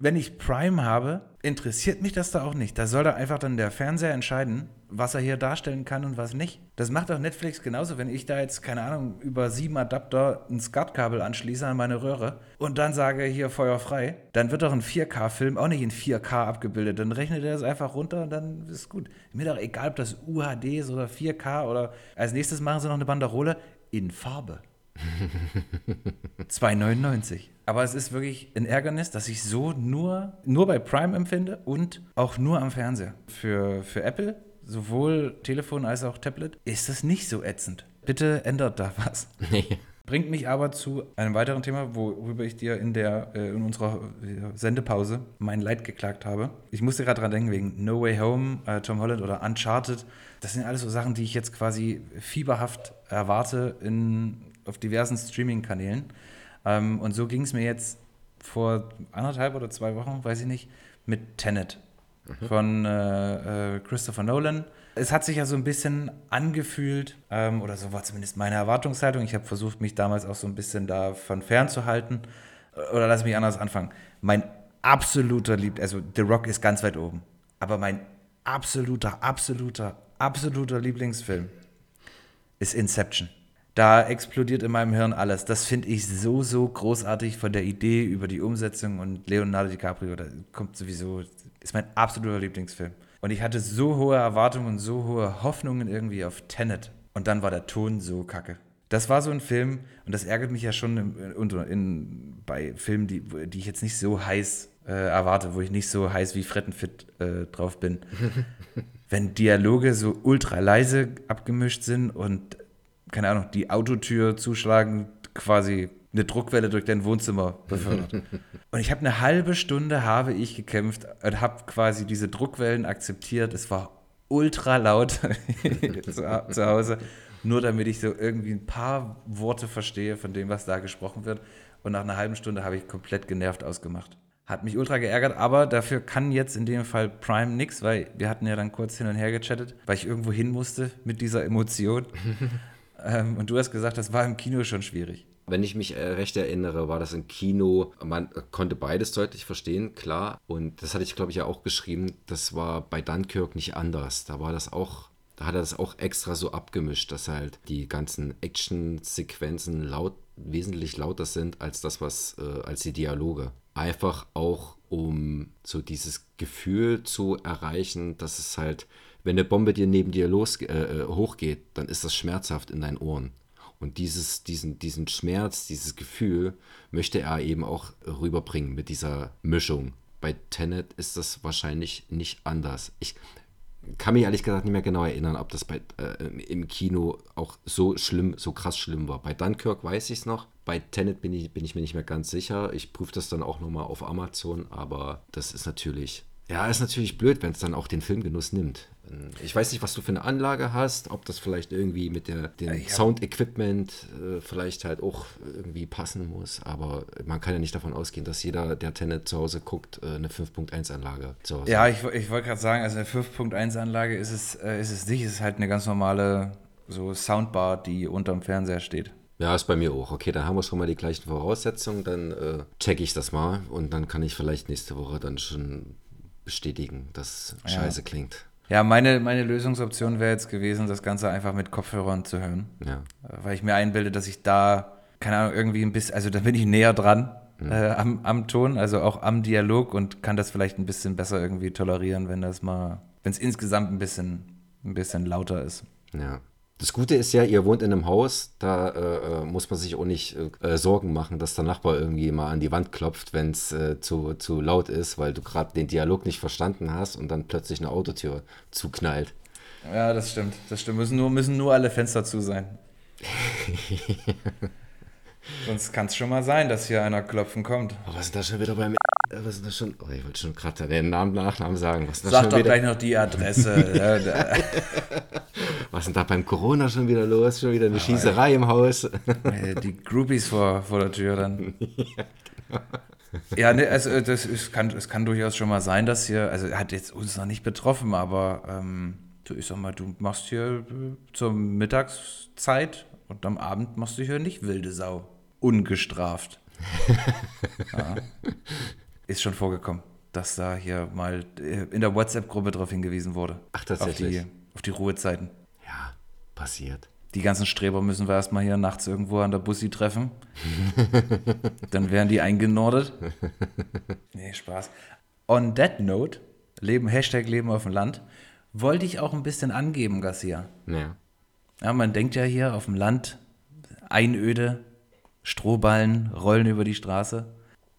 wenn ich Prime habe, interessiert mich das da auch nicht. Da soll da einfach dann der Fernseher entscheiden, was er hier darstellen kann und was nicht. Das macht auch Netflix genauso, wenn ich da jetzt, keine Ahnung, über sieben Adapter ein SCART-Kabel anschließe an meine Röhre und dann sage, hier Feuer frei, dann wird doch ein 4K-Film auch nicht in 4K abgebildet. Dann rechnet er das einfach runter und dann ist gut. Mir doch egal, ob das UHD ist oder 4K oder als nächstes machen sie noch eine Banderole in Farbe. 2,99. Aber es ist wirklich ein Ärgernis, dass ich so nur, nur bei Prime empfinde und auch nur am Fernseher. Für, für Apple, sowohl Telefon als auch Tablet, ist das nicht so ätzend. Bitte ändert da was. Nee. Bringt mich aber zu einem weiteren Thema, worüber ich dir in, der, äh, in unserer äh, Sendepause mein Leid geklagt habe. Ich musste gerade dran denken, wegen No Way Home, äh, Tom Holland oder Uncharted. Das sind alles so Sachen, die ich jetzt quasi fieberhaft erwarte in, auf diversen Streaming-Kanälen. Ähm, und so ging es mir jetzt vor anderthalb oder zwei Wochen, weiß ich nicht, mit Tenet mhm. von äh, äh, Christopher Nolan. Es hat sich ja so ein bisschen angefühlt, ähm, oder so war zumindest meine Erwartungshaltung. Ich habe versucht, mich damals auch so ein bisschen davon fernzuhalten. Oder lass mich anders anfangen. Mein absoluter Lieb, also The Rock ist ganz weit oben. Aber mein absoluter, absoluter, absoluter Lieblingsfilm ist Inception. Da explodiert in meinem Hirn alles. Das finde ich so, so großartig von der Idee über die Umsetzung und Leonardo DiCaprio. Da kommt sowieso, ist mein absoluter Lieblingsfilm. Und ich hatte so hohe Erwartungen und so hohe Hoffnungen irgendwie auf Tenet. Und dann war der Ton so kacke. Das war so ein Film, und das ärgert mich ja schon in, in, in, bei Filmen, die, die ich jetzt nicht so heiß äh, erwarte, wo ich nicht so heiß wie Frettenfit äh, drauf bin. Wenn Dialoge so ultra leise abgemischt sind und, keine Ahnung, die Autotür zuschlagen, quasi eine Druckwelle durch dein Wohnzimmer befördert. und ich habe eine halbe Stunde habe ich gekämpft und habe quasi diese Druckwellen akzeptiert. Es war ultra laut zu, zu Hause, nur damit ich so irgendwie ein paar Worte verstehe von dem, was da gesprochen wird. Und nach einer halben Stunde habe ich komplett genervt ausgemacht. Hat mich ultra geärgert, aber dafür kann jetzt in dem Fall Prime nichts, weil wir hatten ja dann kurz hin und her gechattet, weil ich irgendwo hin musste mit dieser Emotion. ähm, und du hast gesagt, das war im Kino schon schwierig. Wenn ich mich äh, recht erinnere, war das im Kino, man konnte beides deutlich verstehen, klar. Und das hatte ich, glaube ich, ja auch geschrieben. Das war bei Dunkirk nicht anders. Da war das auch, da hat er das auch extra so abgemischt, dass halt die ganzen Action-Sequenzen laut, wesentlich lauter sind als das, was, äh, als die Dialoge. Einfach auch, um so dieses Gefühl zu erreichen, dass es halt, wenn eine Bombe dir neben dir los, äh, äh hochgeht, dann ist das schmerzhaft in deinen Ohren. Und dieses, diesen, diesen Schmerz, dieses Gefühl möchte er eben auch rüberbringen mit dieser Mischung. Bei Tenet ist das wahrscheinlich nicht anders. Ich kann mich ehrlich gesagt nicht mehr genau erinnern, ob das bei, äh, im Kino auch so schlimm, so krass schlimm war. Bei Dunkirk weiß ich es noch. Bei Tenet bin ich, bin ich mir nicht mehr ganz sicher. Ich prüfe das dann auch nochmal auf Amazon, aber das ist natürlich ja, ist natürlich blöd, wenn es dann auch den Filmgenuss nimmt. Ich weiß nicht, was du für eine Anlage hast, ob das vielleicht irgendwie mit der, dem ja. Sound-Equipment äh, vielleicht halt auch irgendwie passen muss, aber man kann ja nicht davon ausgehen, dass jeder, der Tenet zu Hause guckt, äh, eine 5.1-Anlage zu Hause Ja, hat. ich, ich wollte gerade sagen, also eine 5.1-Anlage ist es, äh, ist es nicht, es ist halt eine ganz normale so Soundbar, die unterm Fernseher steht. Ja, ist bei mir auch. Okay, dann haben wir schon mal die gleichen Voraussetzungen, dann äh, checke ich das mal und dann kann ich vielleicht nächste Woche dann schon bestätigen, dass ja. scheiße klingt. Ja, meine, meine Lösungsoption wäre jetzt gewesen, das Ganze einfach mit Kopfhörern zu hören. Ja. Weil ich mir einbilde, dass ich da, keine Ahnung, irgendwie ein bisschen, also da bin ich näher dran mhm. äh, am, am Ton, also auch am Dialog und kann das vielleicht ein bisschen besser irgendwie tolerieren, wenn das mal, wenn es insgesamt ein bisschen, ein bisschen lauter ist. Ja. Das Gute ist ja, ihr wohnt in einem Haus, da äh, äh muss man sich auch nicht äh, Sorgen machen, dass der Nachbar irgendwie mal an die Wand klopft, wenn es äh, zu, zu laut ist, weil du gerade den Dialog nicht verstanden hast und dann plötzlich eine Autotür zuknallt. Ja, das stimmt. Das stimmt. Müssen nur, müssen nur alle Fenster zu sein. Sonst kann es schon mal sein, dass hier einer klopfen kommt. Oh, was ist da schon wieder beim was ist das schon? Oh, ich wollte schon gerade den Namen, Nachnamen sagen. Was Sag doch wieder? gleich noch die Adresse. was ist denn da beim Corona schon wieder los? Schon wieder eine Schießerei im Haus. die Groupies vor, vor der Tür dann. ja, genau. Ja, ne, also äh, das ist, kann, es kann durchaus schon mal sein, dass hier, also hat jetzt uns noch nicht betroffen, aber ähm, du, ich sag mal, du machst hier äh, zur Mittagszeit und am Abend machst du hier nicht wilde Sau. Ungestraft. ja ist schon vorgekommen, dass da hier mal äh, in der WhatsApp-Gruppe darauf hingewiesen wurde. Ach, tatsächlich. Auf die, auf die Ruhezeiten. Ja, passiert. Die ganzen Streber müssen wir erstmal hier nachts irgendwo an der Bussi treffen. Dann werden die eingenordet. Nee, Spaß. On that note, Leben, Hashtag Leben auf dem Land, wollte ich auch ein bisschen angeben, Garcia. Ja. Ja, man denkt ja hier auf dem Land, Einöde, Strohballen rollen über die Straße.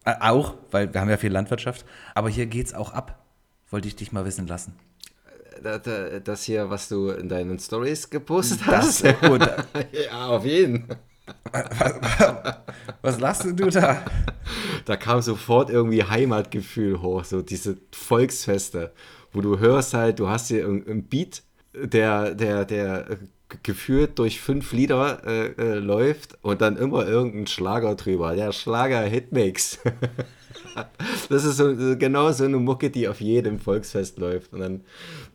Äh, auch, weil wir haben ja viel Landwirtschaft. Aber hier geht es auch ab. Wollte ich dich mal wissen lassen. Das hier, was du in deinen Stories gepostet das, hast? Ja, auf jeden. Was, was lachst du da? Da kam sofort irgendwie Heimatgefühl hoch, so diese Volksfeste, wo du hörst halt, du hast hier ein Beat, der, der, der geführt durch fünf Lieder äh, äh, läuft und dann immer irgendein Schlager drüber. Der Schlager Hitmix. das ist so, genau so eine Mucke, die auf jedem Volksfest läuft. Und dann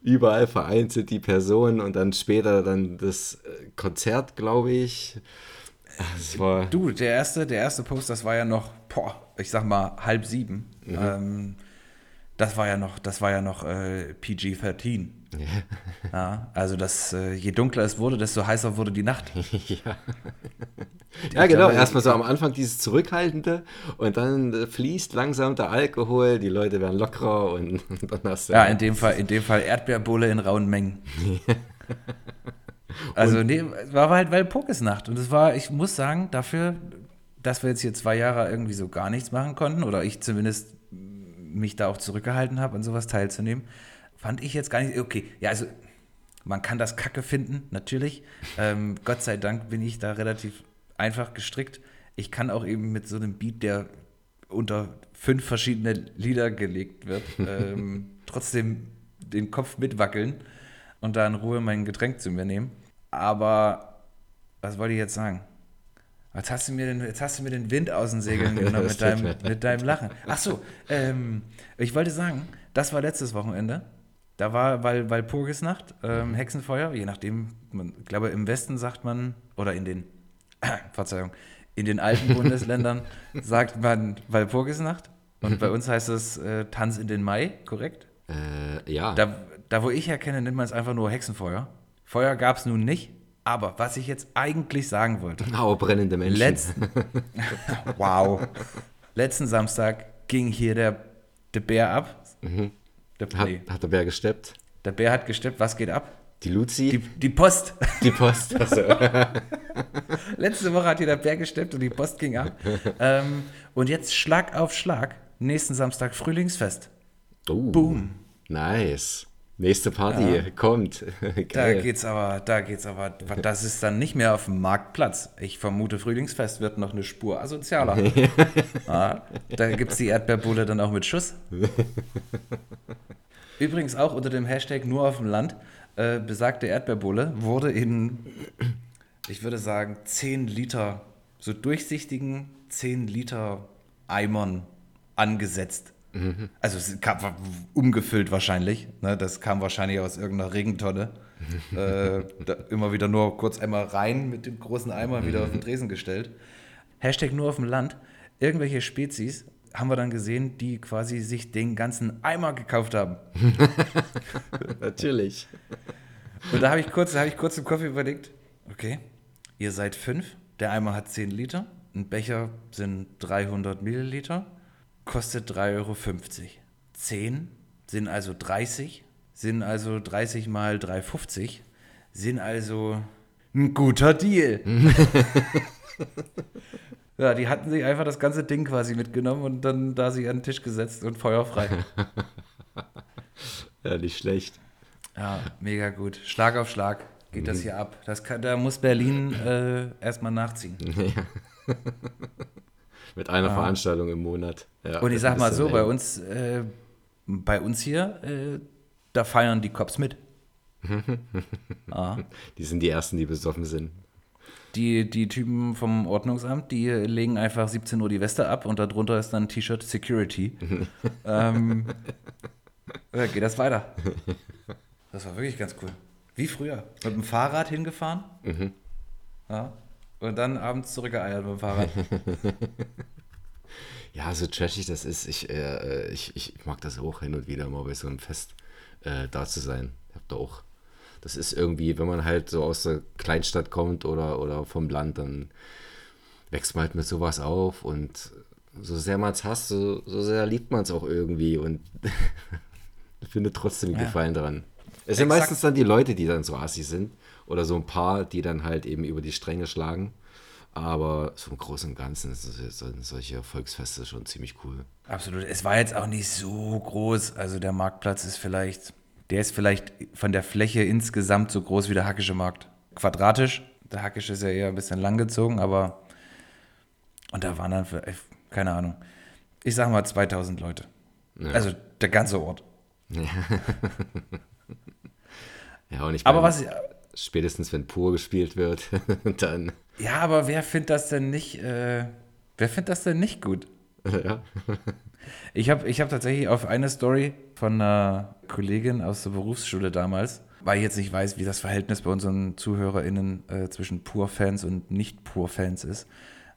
überall vereint sind die Personen und dann später dann das äh, Konzert, glaube ich. du, der erste, der erste Post, das war ja noch, boah, ich sag mal halb sieben. Mhm. Ähm, das war ja noch, das war ja noch äh, PG-13. Ja. also das, äh, je dunkler es wurde, desto heißer wurde die Nacht. ja. ja, genau. Erstmal so am Anfang dieses Zurückhaltende und dann äh, fließt langsam der Alkohol, die Leute werden lockerer und, und dann hast du. Ja, in dem Fall, in dem Fall Erdbeerbulle in rauen Mengen. also, nee, war halt weil Pokesnacht. Und es war, ich muss sagen, dafür, dass wir jetzt hier zwei Jahre irgendwie so gar nichts machen konnten, oder ich zumindest mich da auch zurückgehalten habe, an sowas teilzunehmen, fand ich jetzt gar nicht. Okay, ja, also man kann das Kacke finden, natürlich. Ähm, Gott sei Dank bin ich da relativ einfach gestrickt. Ich kann auch eben mit so einem Beat, der unter fünf verschiedene Lieder gelegt wird, ähm, trotzdem den Kopf mitwackeln und da in Ruhe mein Getränk zu mir nehmen. Aber was wollte ich jetzt sagen? Jetzt hast du mir den, jetzt hast du mir den Wind aus den Segeln genommen mit deinem, mit deinem Lachen. Ach so, ähm, ich wollte sagen, das war letztes Wochenende. Da war, weil, weil Purgisnacht, ähm, Hexenfeuer, je nachdem, man, ich glaube, im Westen sagt man, oder in den, Verzeihung, in den alten Bundesländern sagt man Walpurgisnacht. Und bei uns heißt es äh, Tanz in den Mai, korrekt? Äh, ja. Da, da, wo ich herkenne, nennt man es einfach nur Hexenfeuer. Feuer gab es nun nicht, aber was ich jetzt eigentlich sagen wollte. Au, brennende Menschen. Letzten, wow. Letzten Samstag ging hier der, der Bär ab. Mhm. Der, hat, hat der Bär gesteppt? Der Bär hat gesteppt. Was geht ab? Die Luzi? Die, die Post. Die Post, also. Letzte Woche hat hier der Bär gesteppt und die Post ging ab. ähm, und jetzt Schlag auf Schlag. Nächsten Samstag Frühlingsfest. Oh, Boom. Nice. Nächste Party ja. kommt. da geht's aber, da geht's aber, das ist dann nicht mehr auf dem Marktplatz. Ich vermute, Frühlingsfest wird noch eine Spur asozialer. ja, da gibt es die Erdbeerbulle dann auch mit Schuss. Übrigens auch unter dem Hashtag nur auf dem Land, äh, besagte Erdbeerbulle wurde in, ich würde sagen, 10 Liter, so durchsichtigen 10 Liter Eimern angesetzt. Mhm. Also es kam, umgefüllt wahrscheinlich. Ne? Das kam wahrscheinlich aus irgendeiner Regentonne. äh, immer wieder nur kurz einmal rein mit dem großen Eimer wieder auf den Tresen gestellt. Hashtag nur auf dem Land. Irgendwelche Spezies haben wir dann gesehen, die quasi sich den ganzen Eimer gekauft haben. Natürlich. Und da habe ich, kurz, ich kurz im Kopf überlegt, okay, ihr seid fünf, der Eimer hat 10 Liter, ein Becher sind 300 Milliliter kostet 3,50 Euro. 10 sind also 30, sind also 30 mal 3,50, sind also ein guter Deal. ja, die hatten sich einfach das ganze Ding quasi mitgenommen und dann da sich an den Tisch gesetzt und feuerfrei. ja, nicht schlecht. Ja, mega gut. Schlag auf Schlag geht mhm. das hier ab. Das kann, da muss Berlin äh, erstmal nachziehen. Ja. Mit einer ja. Veranstaltung im Monat. Ja, und ich sag mal so, bei uns, äh, bei uns hier, äh, da feiern die Cops mit. ah. Die sind die Ersten, die besoffen sind. Die, die Typen vom Ordnungsamt, die legen einfach 17 Uhr die Weste ab und darunter ist dann T-Shirt Security. ähm, ja, geht das weiter. Das war wirklich ganz cool. Wie früher. Mit dem Fahrrad hingefahren. Mhm. Ja. Und dann abends zurückgeeiert mit dem Fahrrad. ja, so trashig das ist. Ich, äh, ich, ich mag das auch hin und wieder mal bei so einem Fest äh, da zu sein. Ich hab da auch. Das ist irgendwie, wenn man halt so aus der Kleinstadt kommt oder, oder vom Land, dann wächst man halt mit sowas auf und so sehr man es hasst, so, so sehr liebt man es auch irgendwie und findet trotzdem ja. Gefallen daran. Es sind Exakt. meistens dann die Leute, die dann so assi sind oder so ein paar, die dann halt eben über die Stränge schlagen. Aber so im Großen und Ganzen sind solche Volksfeste schon ziemlich cool. Absolut. Es war jetzt auch nicht so groß. Also der Marktplatz ist vielleicht, der ist vielleicht von der Fläche insgesamt so groß wie der Hackische Markt. Quadratisch. Der Hackische ist ja eher ein bisschen langgezogen, aber und da waren dann, für, keine Ahnung, ich sag mal 2000 Leute. Ja. Also der ganze Ort. Ja, und ich aber was, spätestens wenn pur gespielt wird, dann. Ja, aber wer findet das denn nicht, äh, wer findet das denn nicht gut? Ja. ich habe ich hab tatsächlich auf eine Story von einer Kollegin aus der Berufsschule damals, weil ich jetzt nicht weiß, wie das Verhältnis bei unseren ZuhörerInnen äh, zwischen Pur-Fans und Nicht-Pur-Fans ist.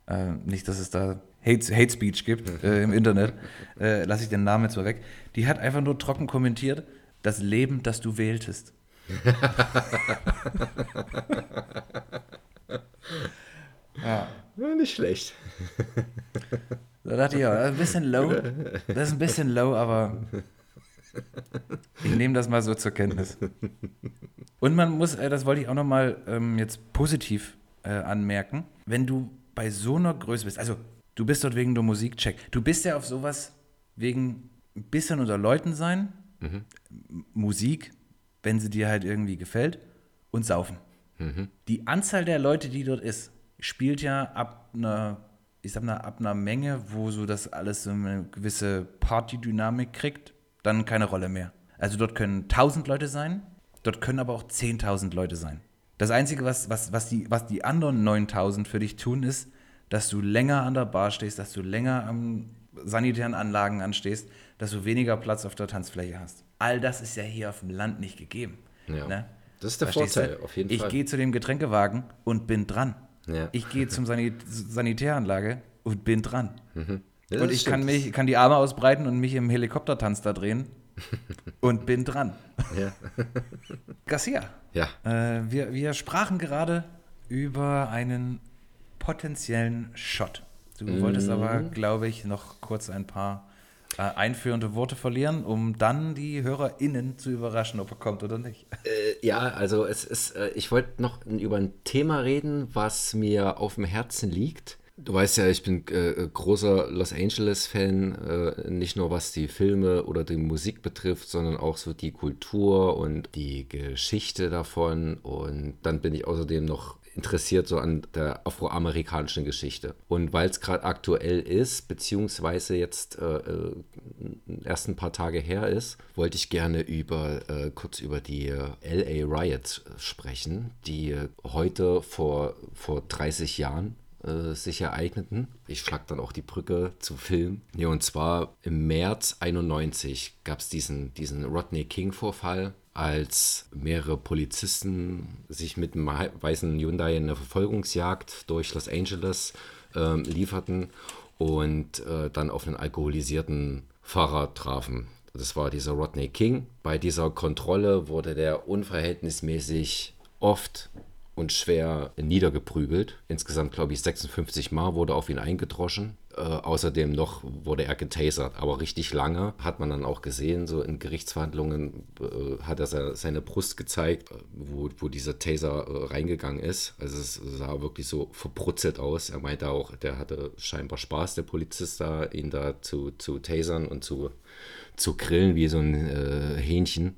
Äh, nicht, dass es da Hate, Hate Speech gibt äh, im Internet, äh, lasse ich den Namen jetzt mal weg. Die hat einfach nur trocken kommentiert, das Leben, das du wähltest. Ja. ja. Nicht schlecht. Da dachte ich das ist ein bisschen low. Das ist ein bisschen low, aber ich nehme das mal so zur Kenntnis. Und man muss, äh, das wollte ich auch nochmal ähm, jetzt positiv äh, anmerken, wenn du bei so einer Größe bist, also du bist dort wegen der Musikcheck, du bist ja auf sowas wegen ein bisschen unter Leuten sein, mhm. Musik, wenn sie dir halt irgendwie gefällt, und saufen. Mhm. Die Anzahl der Leute, die dort ist, spielt ja ab einer, ich sag mal, ab einer Menge, wo so das alles so eine gewisse Partydynamik kriegt, dann keine Rolle mehr. Also dort können 1000 Leute sein, dort können aber auch 10.000 Leute sein. Das Einzige, was, was, was, die, was die anderen 9000 für dich tun, ist, dass du länger an der Bar stehst, dass du länger am sanitären Anlagen anstehst, dass du weniger Platz auf der Tanzfläche hast. All das ist ja hier auf dem Land nicht gegeben. Ja. Ne? Das ist der Verstehst Vorteil, du? auf jeden ich Fall. Ich gehe zu dem Getränkewagen und bin dran. Ja. Ich gehe zum Sanit Sanitäranlage und bin dran. Mhm. Ja, und ich kann, mich, kann die Arme ausbreiten und mich im Helikoptertanz da drehen und bin dran. Ja. Garcia. Ja. Äh, wir, wir sprachen gerade über einen potenziellen Shot. Du mhm. wolltest aber, glaube ich, noch kurz ein paar einführende Worte verlieren, um dann die HörerInnen zu überraschen, ob er kommt oder nicht. Äh, ja, also es ist, äh, ich wollte noch über ein Thema reden, was mir auf dem Herzen liegt. Du weißt ja, ich bin äh, großer Los Angeles-Fan, äh, nicht nur was die Filme oder die Musik betrifft, sondern auch so die Kultur und die Geschichte davon. Und dann bin ich außerdem noch interessiert so an der afroamerikanischen Geschichte. Und weil es gerade aktuell ist, beziehungsweise jetzt äh, äh, erst ein paar Tage her ist, wollte ich gerne über äh, kurz über die äh, LA Riots sprechen, die heute vor, vor 30 Jahren äh, sich ereigneten. Ich schlag dann auch die Brücke zu Film. Ja, und zwar im März 91 gab es diesen, diesen Rodney King-Vorfall, als mehrere Polizisten sich mit einem weißen Hyundai in eine Verfolgungsjagd durch Los Angeles äh, lieferten und äh, dann auf einen alkoholisierten Fahrer trafen. Das war dieser Rodney King. Bei dieser Kontrolle wurde der unverhältnismäßig oft und schwer niedergeprügelt. Insgesamt, glaube ich, 56 Mal wurde auf ihn eingedroschen. Äh, außerdem noch wurde er getasert, aber richtig lange hat man dann auch gesehen, so in Gerichtsverhandlungen äh, hat er seine Brust gezeigt, wo, wo dieser Taser äh, reingegangen ist. Also es sah wirklich so verbrutzelt aus. Er meinte auch, der hatte scheinbar Spaß, der Polizist da, ihn da zu, zu tasern und zu, zu grillen wie so ein äh, Hähnchen.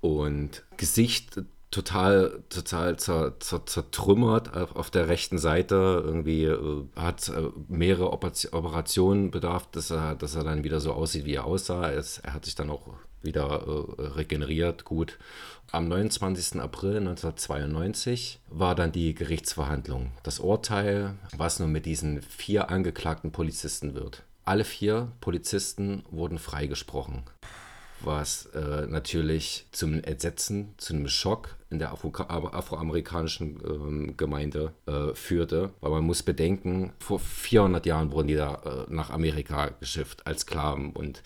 Und Gesicht total, total zer, zer, zertrümmert auf, der rechten Seite. Irgendwie äh, hat äh, mehrere Operationen bedarf, dass er, dass er dann wieder so aussieht, wie er aussah. Es, er hat sich dann auch wieder äh, regeneriert, gut. Am 29. April 1992 war dann die Gerichtsverhandlung. Das Urteil, was nun mit diesen vier angeklagten Polizisten wird. Alle vier Polizisten wurden freigesprochen was äh, natürlich zum Entsetzen, zu einem Schock in der Afro afroamerikanischen ähm, Gemeinde äh, führte. Weil man muss bedenken, vor 400 Jahren wurden die da äh, nach Amerika geschifft als Sklaven. Und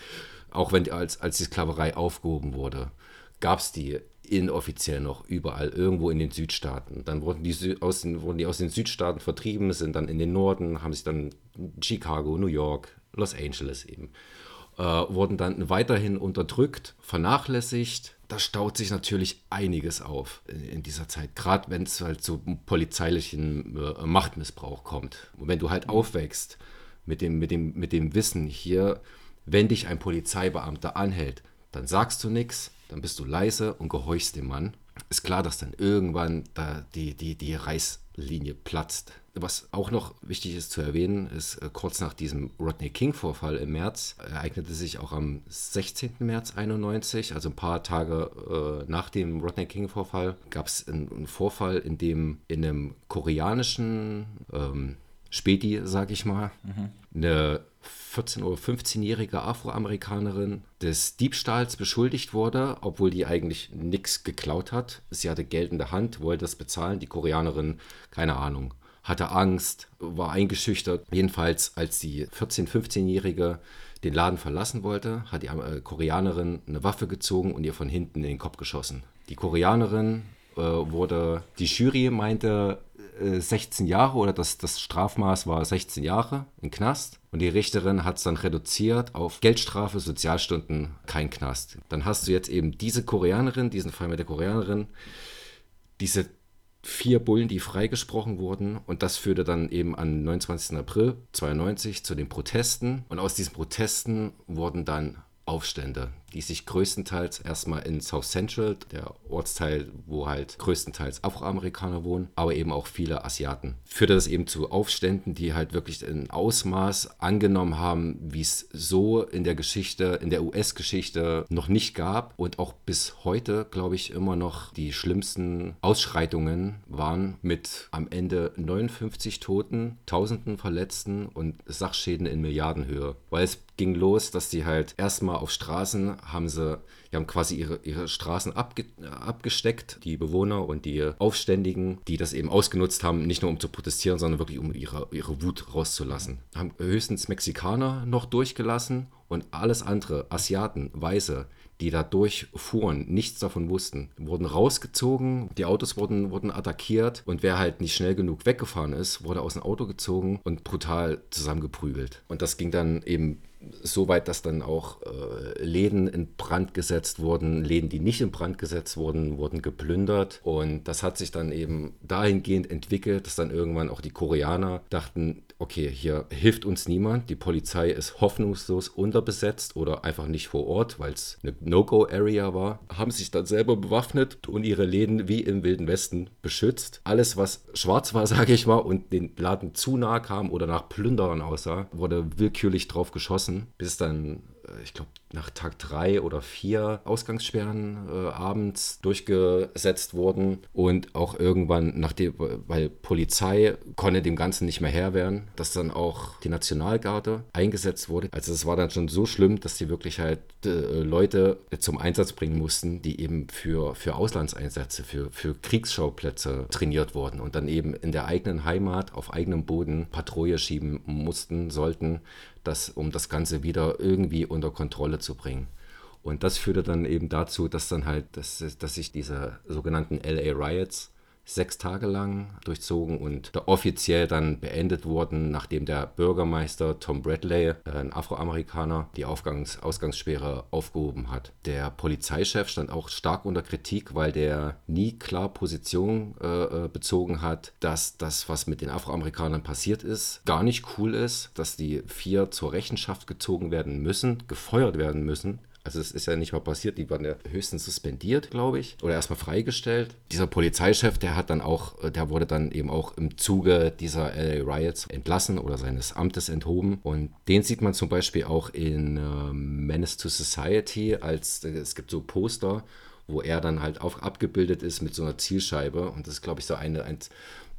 auch wenn die, als, als die Sklaverei aufgehoben wurde, gab es die inoffiziell noch überall, irgendwo in den Südstaaten. Dann wurden die, aus den, wurden die aus den Südstaaten vertrieben, sind dann in den Norden, haben sich dann Chicago, New York, Los Angeles eben äh, wurden dann weiterhin unterdrückt, vernachlässigt. Da staut sich natürlich einiges auf in, dieser Zeit, gerade wenn es halt zu polizeilichen äh, Machtmissbrauch kommt. Und wenn du halt mhm. aufwächst mit dem, mit, dem, mit dem Wissen hier, wenn dich ein Polizeibeamter anhält, dann sagst du nichts, dann bist du leise und gehorchst dem Mann. Ist klar, dass dann irgendwann da die, die, die Reißlinie platzt. Was auch noch wichtig ist zu erwähnen, ist äh, kurz nach diesem Rodney King-Vorfall im März, ereignete sich auch am 16. März 91, also ein paar Tage äh, nach dem Rodney King-Vorfall, gab es einen, einen, Vorfall, in dem in einem koreanischen ähm, Späti, sag ich mal, mhm. eine 14- oder 15-jährige Afroamerikanerin des Diebstahls beschuldigt wurde, obwohl die eigentlich nichts geklaut hat. Sie hatte Geld in der Hand, wollte es bezahlen. Die Koreanerin, keine Ahnung, hatte Angst, war eingeschüchtert. Jedenfalls, als die 14-, 15-jährige den Laden verlassen wollte, hat die äh, Koreanerin eine Waffe gezogen und ihr von hinten in den Kopf geschossen. Die Koreanerin äh, wurde, die Jury meinte, 16 äh, Jahre oder das, das Strafmaß war 16 Jahre im Knast. Und die Richterin hat es dann reduziert auf Geldstrafe, Sozialstunden, kein Knast. Dann hast du jetzt eben diese Koreanerin, diesen Fall mit der Koreanerin, diese vier Bullen, die freigesprochen wurden. Und das führte dann eben am 29. April 92 zu den Protesten. Und aus diesen Protesten wurden dann Aufstände die sich größtenteils erstmal in South Central, der Ortsteil, wo halt größtenteils Afroamerikaner wohnen, aber eben auch viele Asiaten. Führte das eben zu Aufständen, die halt wirklich ein Ausmaß angenommen haben, wie es so in der Geschichte, in der US-Geschichte noch nicht gab und auch bis heute, glaube ich, immer noch die schlimmsten Ausschreitungen waren mit am Ende 59 Toten, Tausenden Verletzten und Sachschäden in Milliardenhöhe. Weil es ging los, dass die halt erstmal auf Straßen haben sie, die haben quasi ihre, ihre Straßen abge, abgesteckt, die Bewohner und die Aufständigen, die das eben ausgenutzt haben, nicht nur um zu protestieren, sondern wirklich um ihre, ihre Wut rauszulassen. Haben höchstens Mexikaner noch durchgelassen und alles andere, Asiaten, Weiße, die da durchfuhren, nichts davon wussten, wurden rausgezogen, die Autos wurden, wurden attackiert und wer halt nicht schnell genug weggefahren ist, wurde aus dem Auto gezogen und brutal zusammengeprügelt. Und das ging dann eben so weit, dass dann auch äh, Läden in Brand gesetzt wurden. Läden, die nicht in Brand gesetzt wurden, wurden geplündert. Und das hat sich dann eben dahingehend entwickelt, dass dann irgendwann auch die Koreaner dachten, okay, hier hilft uns niemand. Die Polizei ist hoffnungslos unterbesetzt oder einfach nicht vor Ort, weil es eine No-Go-Area war. Haben sich dann selber bewaffnet und ihre Läden wie im Wilden Westen beschützt. Alles, was schwarz war, sage ich mal, und den Laden zu nahe kam oder nach Plünderern aussah, wurde willkürlich drauf geschossen, bis dann äh, ich glaube, nach Tag drei oder vier Ausgangssperren äh, abends durchgesetzt wurden und auch irgendwann, nachdem, weil Polizei konnte dem Ganzen nicht mehr Herr werden, dass dann auch die Nationalgarde eingesetzt wurde. Also es war dann schon so schlimm, dass die wirklich halt äh, Leute zum Einsatz bringen mussten, die eben für, für Auslandseinsätze, für, für Kriegsschauplätze trainiert wurden und dann eben in der eigenen Heimat auf eigenem Boden Patrouille schieben mussten, sollten, das, um das Ganze wieder irgendwie unter Kontrolle zu bringen. Und das führte dann eben dazu, dass dann halt, dass, dass sich diese sogenannten LA Riots sechs Tage lang durchzogen und offiziell dann beendet wurden, nachdem der Bürgermeister Tom Bradley, äh, ein Afroamerikaner, die Aufgangs Ausgangssperre aufgehoben hat. Der Polizeichef stand auch stark unter Kritik, weil der nie klar Position äh, äh, bezogen hat, dass das, was mit den Afroamerikanern passiert ist, gar nicht cool ist, dass die vier zur Rechenschaft gezogen werden müssen, gefeuert werden müssen also es ist ja nicht mal passiert, die waren ja höchstens suspendiert, glaube ich, oder erstmal freigestellt. Dieser Polizeichef, der hat dann auch, äh, der wurde dann eben auch im Zuge dieser LA Riots entlassen oder seines Amtes enthoben. Und den sieht man zum Beispiel auch in äh, Menace to Society, als äh, es gibt so Poster, wo er dann halt auch abgebildet ist mit so einer Zielscheibe. Und das ist, glaube ich, so eine, ein,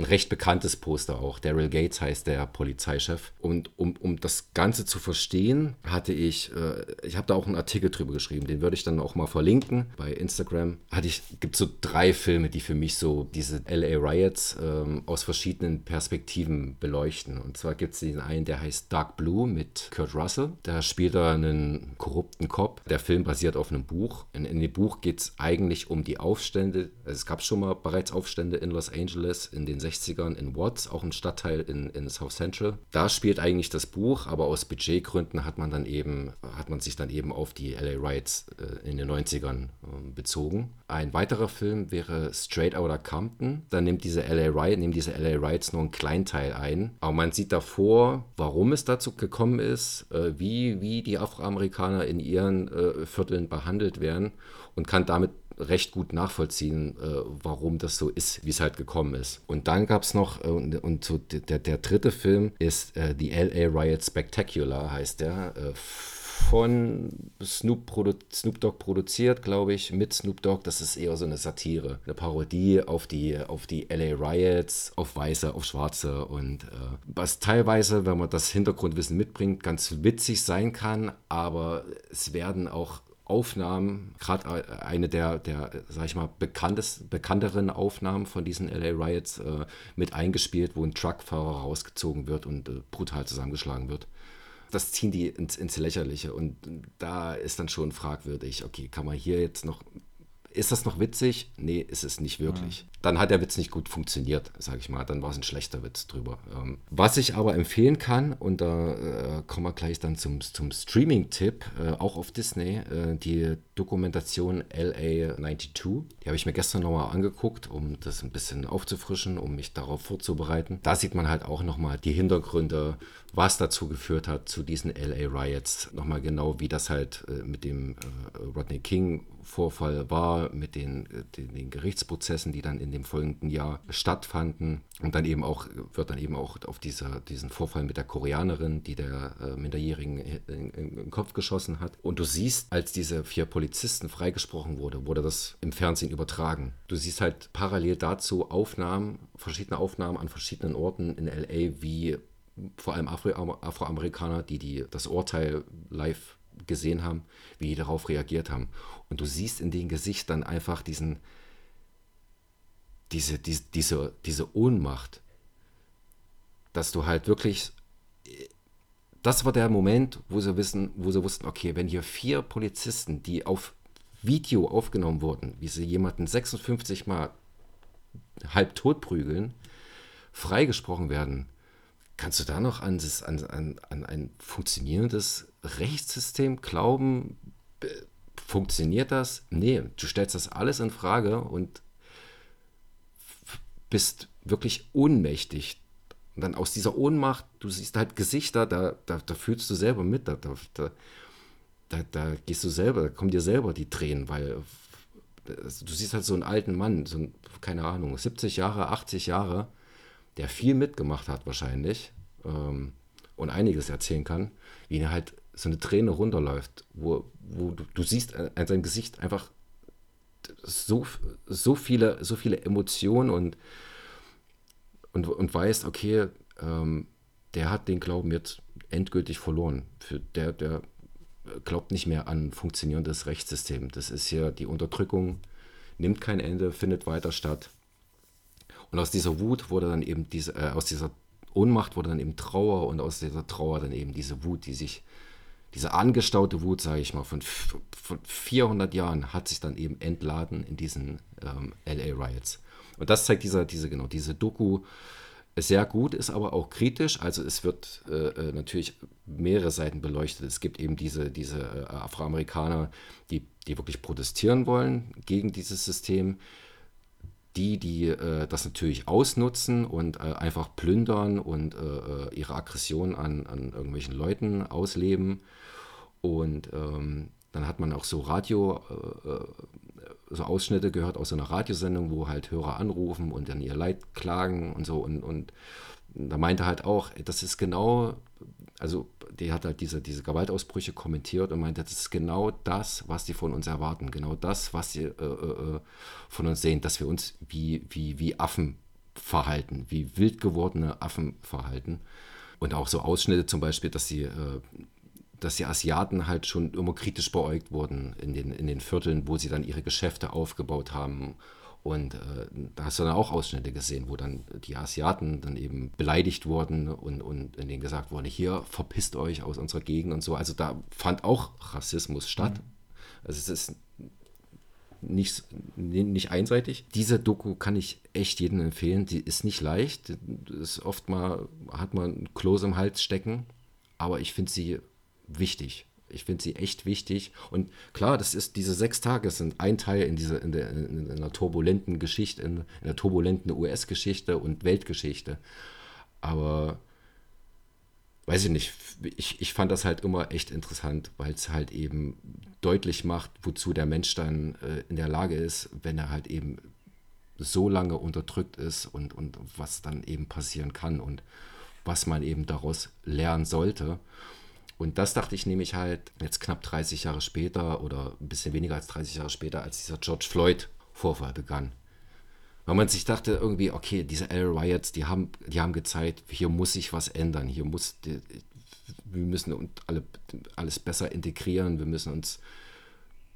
ein recht bekanntes Poster auch. Daryl Gates heißt der Polizeichef. Und um, um das Ganze zu verstehen, hatte ich, äh, ich habe da auch einen Artikel drüber geschrieben, den würde ich dann auch mal verlinken bei Instagram. Hatte ich, gibt so drei Filme, die für mich so diese LA Riots ähm, aus verschiedenen Perspektiven beleuchten. Und zwar gibt es den einen, der heißt Dark Blue mit Kurt Russell. Da spielt er einen korrupten Cop. Der Film basiert auf einem Buch. In, in dem Buch geht es eigentlich um die Aufstände. Also es gab schon mal bereits Aufstände in Los Angeles in den 60ern in Watts, auch ein Stadtteil in, in South Central. Da spielt eigentlich das Buch, aber aus Budgetgründen hat man dann eben, hat man sich dann eben auf die LA Riots äh, in den 90ern äh, bezogen. Ein weiterer Film wäre Straight Outta Compton. Da nimmt diese LA Riot, nehmen diese LA Riots nur einen kleinen Teil ein. Aber man sieht davor, warum es dazu gekommen ist, äh, wie, wie die Afroamerikaner in ihren äh, Vierteln behandelt werden und kann damit recht gut nachvollziehen, äh, warum das so ist, wie es halt gekommen ist. Und dann gab es noch, äh, und, und so der, der dritte Film ist äh, The LA Riot Spectacular, heißt der, äh, von Snoop, Produ Snoop Dogg produziert, glaube ich, mit Snoop Dogg. Das ist eher so eine Satire, eine Parodie auf die, auf die LA Riots, auf Weiße, auf Schwarze und äh, was teilweise, wenn man das Hintergrundwissen mitbringt, ganz witzig sein kann, aber es werden auch Aufnahmen, gerade eine der, der, sag ich mal, bekanntes, bekannteren Aufnahmen von diesen LA Riots äh, mit eingespielt, wo ein Truckfahrer rausgezogen wird und äh, brutal zusammengeschlagen wird. Das ziehen die ins, ins Lächerliche und da ist dann schon fragwürdig, okay, kann man hier jetzt noch ist das noch witzig? Nee, ist es nicht wirklich. Mhm. Dann hat der Witz nicht gut funktioniert, sage ich mal. Dann war es ein schlechter Witz drüber. Ähm, was ich aber empfehlen kann, und da äh, kommen wir gleich dann zum, zum Streaming-Tipp, äh, auch auf Disney, äh, die Dokumentation LA 92. Die habe ich mir gestern nochmal angeguckt, um das ein bisschen aufzufrischen, um mich darauf vorzubereiten. Da sieht man halt auch nochmal die Hintergründe, was dazu geführt hat, zu diesen LA Riots. Nochmal genau, wie das halt äh, mit dem äh, Rodney King Vorfall war, mit den, den, den, Gerichtsprozessen, die dann in dem folgenden Jahr stattfanden. Und dann eben auch, wird dann eben auch auf dieser, diesen Vorfall mit der Koreanerin, die der äh, Minderjährigen in, in, in, den Kopf geschossen hat. Und du siehst, als diese vier Polizisten freigesprochen wurde, wurde das im Fernsehen übertragen. Du siehst halt parallel dazu Aufnahmen, verschiedene Aufnahmen an verschiedenen Orten in LA, wie vor allem Afro Afroamerikaner, die, die das Urteil live gesehen haben, wie die darauf reagiert haben. Und du siehst in den Gesichtern einfach diesen, diese, diese, diese, diese Ohnmacht, dass du halt wirklich, das war der Moment, wo sie wissen, wo sie wussten, okay, wenn hier vier Polizisten, die auf Video aufgenommen wurden, wie sie jemanden 56 Mal halb tot prügeln, freigesprochen werden, kannst du da noch an, an, an ein funktionierendes Rechtssystem glauben? Funktioniert das? Nee, du stellst das alles in Frage und bist wirklich ohnmächtig. Und dann aus dieser Ohnmacht, du siehst halt Gesichter, da, da, da fühlst du selber mit, da, da, da, da gehst du selber, da kommen dir selber die Tränen, weil also du siehst halt so einen alten Mann, so ein, keine Ahnung, 70 Jahre, 80 Jahre, der viel mitgemacht hat wahrscheinlich ähm, und einiges erzählen kann, wie er halt so eine Träne runterläuft, wo, wo du, du siehst an seinem Gesicht einfach so, so, viele, so viele Emotionen und, und, und weißt, okay, ähm, der hat den Glauben jetzt endgültig verloren. Für der, der glaubt nicht mehr an funktionierendes Rechtssystem. Das ist hier die Unterdrückung, nimmt kein Ende, findet weiter statt. Und aus dieser Wut wurde dann eben diese, äh, aus dieser Ohnmacht wurde dann eben Trauer und aus dieser Trauer dann eben diese Wut, die sich diese angestaute Wut, sage ich mal, von, von 400 Jahren hat sich dann eben entladen in diesen ähm, LA Riots. Und das zeigt dieser, diese, genau, diese Doku sehr gut, ist aber auch kritisch. Also es wird äh, äh natürlich mehrere Seiten beleuchtet. Es gibt eben diese, diese äh, Afroamerikaner, die, die wirklich protestieren wollen gegen dieses System die, die äh, das natürlich ausnutzen und äh, einfach plündern und ihre Aggression an, an irgendwelchen Leuten ausleben. Und ähm, dann hat man auch so Radio, äh, äh, so Ausschnitte gehört aus so einer Radiosendung, wo halt Hörer anrufen und dann ihr Leid klagen und so. Und, und da meinte halt auch, das ist genau, also die hat halt diese, diese Gewaltausbrüche kommentiert und meinte, das ist genau das, was die von uns erwarten, genau das, was sie äh, äh, von uns sehen, dass wir uns wie, wie, wie Affen verhalten, wie wild gewordene Affen verhalten. Und auch so Ausschnitte zum Beispiel, dass sie äh, dass die Asiaten halt schon immer kritisch beäugt wurden in den, in den Vierteln, wo sie dann ihre Geschäfte aufgebaut haben. Und äh, da hast du dann auch Ausschnitte gesehen, wo dann die Asiaten dann eben beleidigt wurden und, und in denen gesagt wurde, hier verpisst euch aus unserer Gegend und so. Also da fand auch Rassismus statt. Mhm. Also es ist nicht, nicht einseitig. Diese Doku kann ich echt jedem empfehlen. Die ist nicht leicht. Ist oft mal, hat man ein Kloß im Hals stecken. Aber ich finde sie wichtig. Ich finde sie echt wichtig. Und klar, das ist diese sechs Tage sind ein Teil in dieser in der, in einer turbulenten Geschichte, in, in der turbulenten US-Geschichte und Weltgeschichte. Aber weiß ich nicht, ich, ich fand das halt immer echt interessant, weil es halt eben deutlich macht, wozu der Mensch dann äh, in der Lage ist, wenn er halt eben so lange unterdrückt ist und, und was dann eben passieren kann und was man eben daraus lernen sollte. Und das dachte ich nämlich halt jetzt knapp 30 Jahre später oder ein bisschen weniger als 30 Jahre später, als dieser George Floyd-Vorfall begann. Weil man sich dachte irgendwie, okay, diese L Riots, die haben, die haben gezeigt, hier muss sich was ändern, hier muss, wir müssen alle, alles besser integrieren, wir müssen uns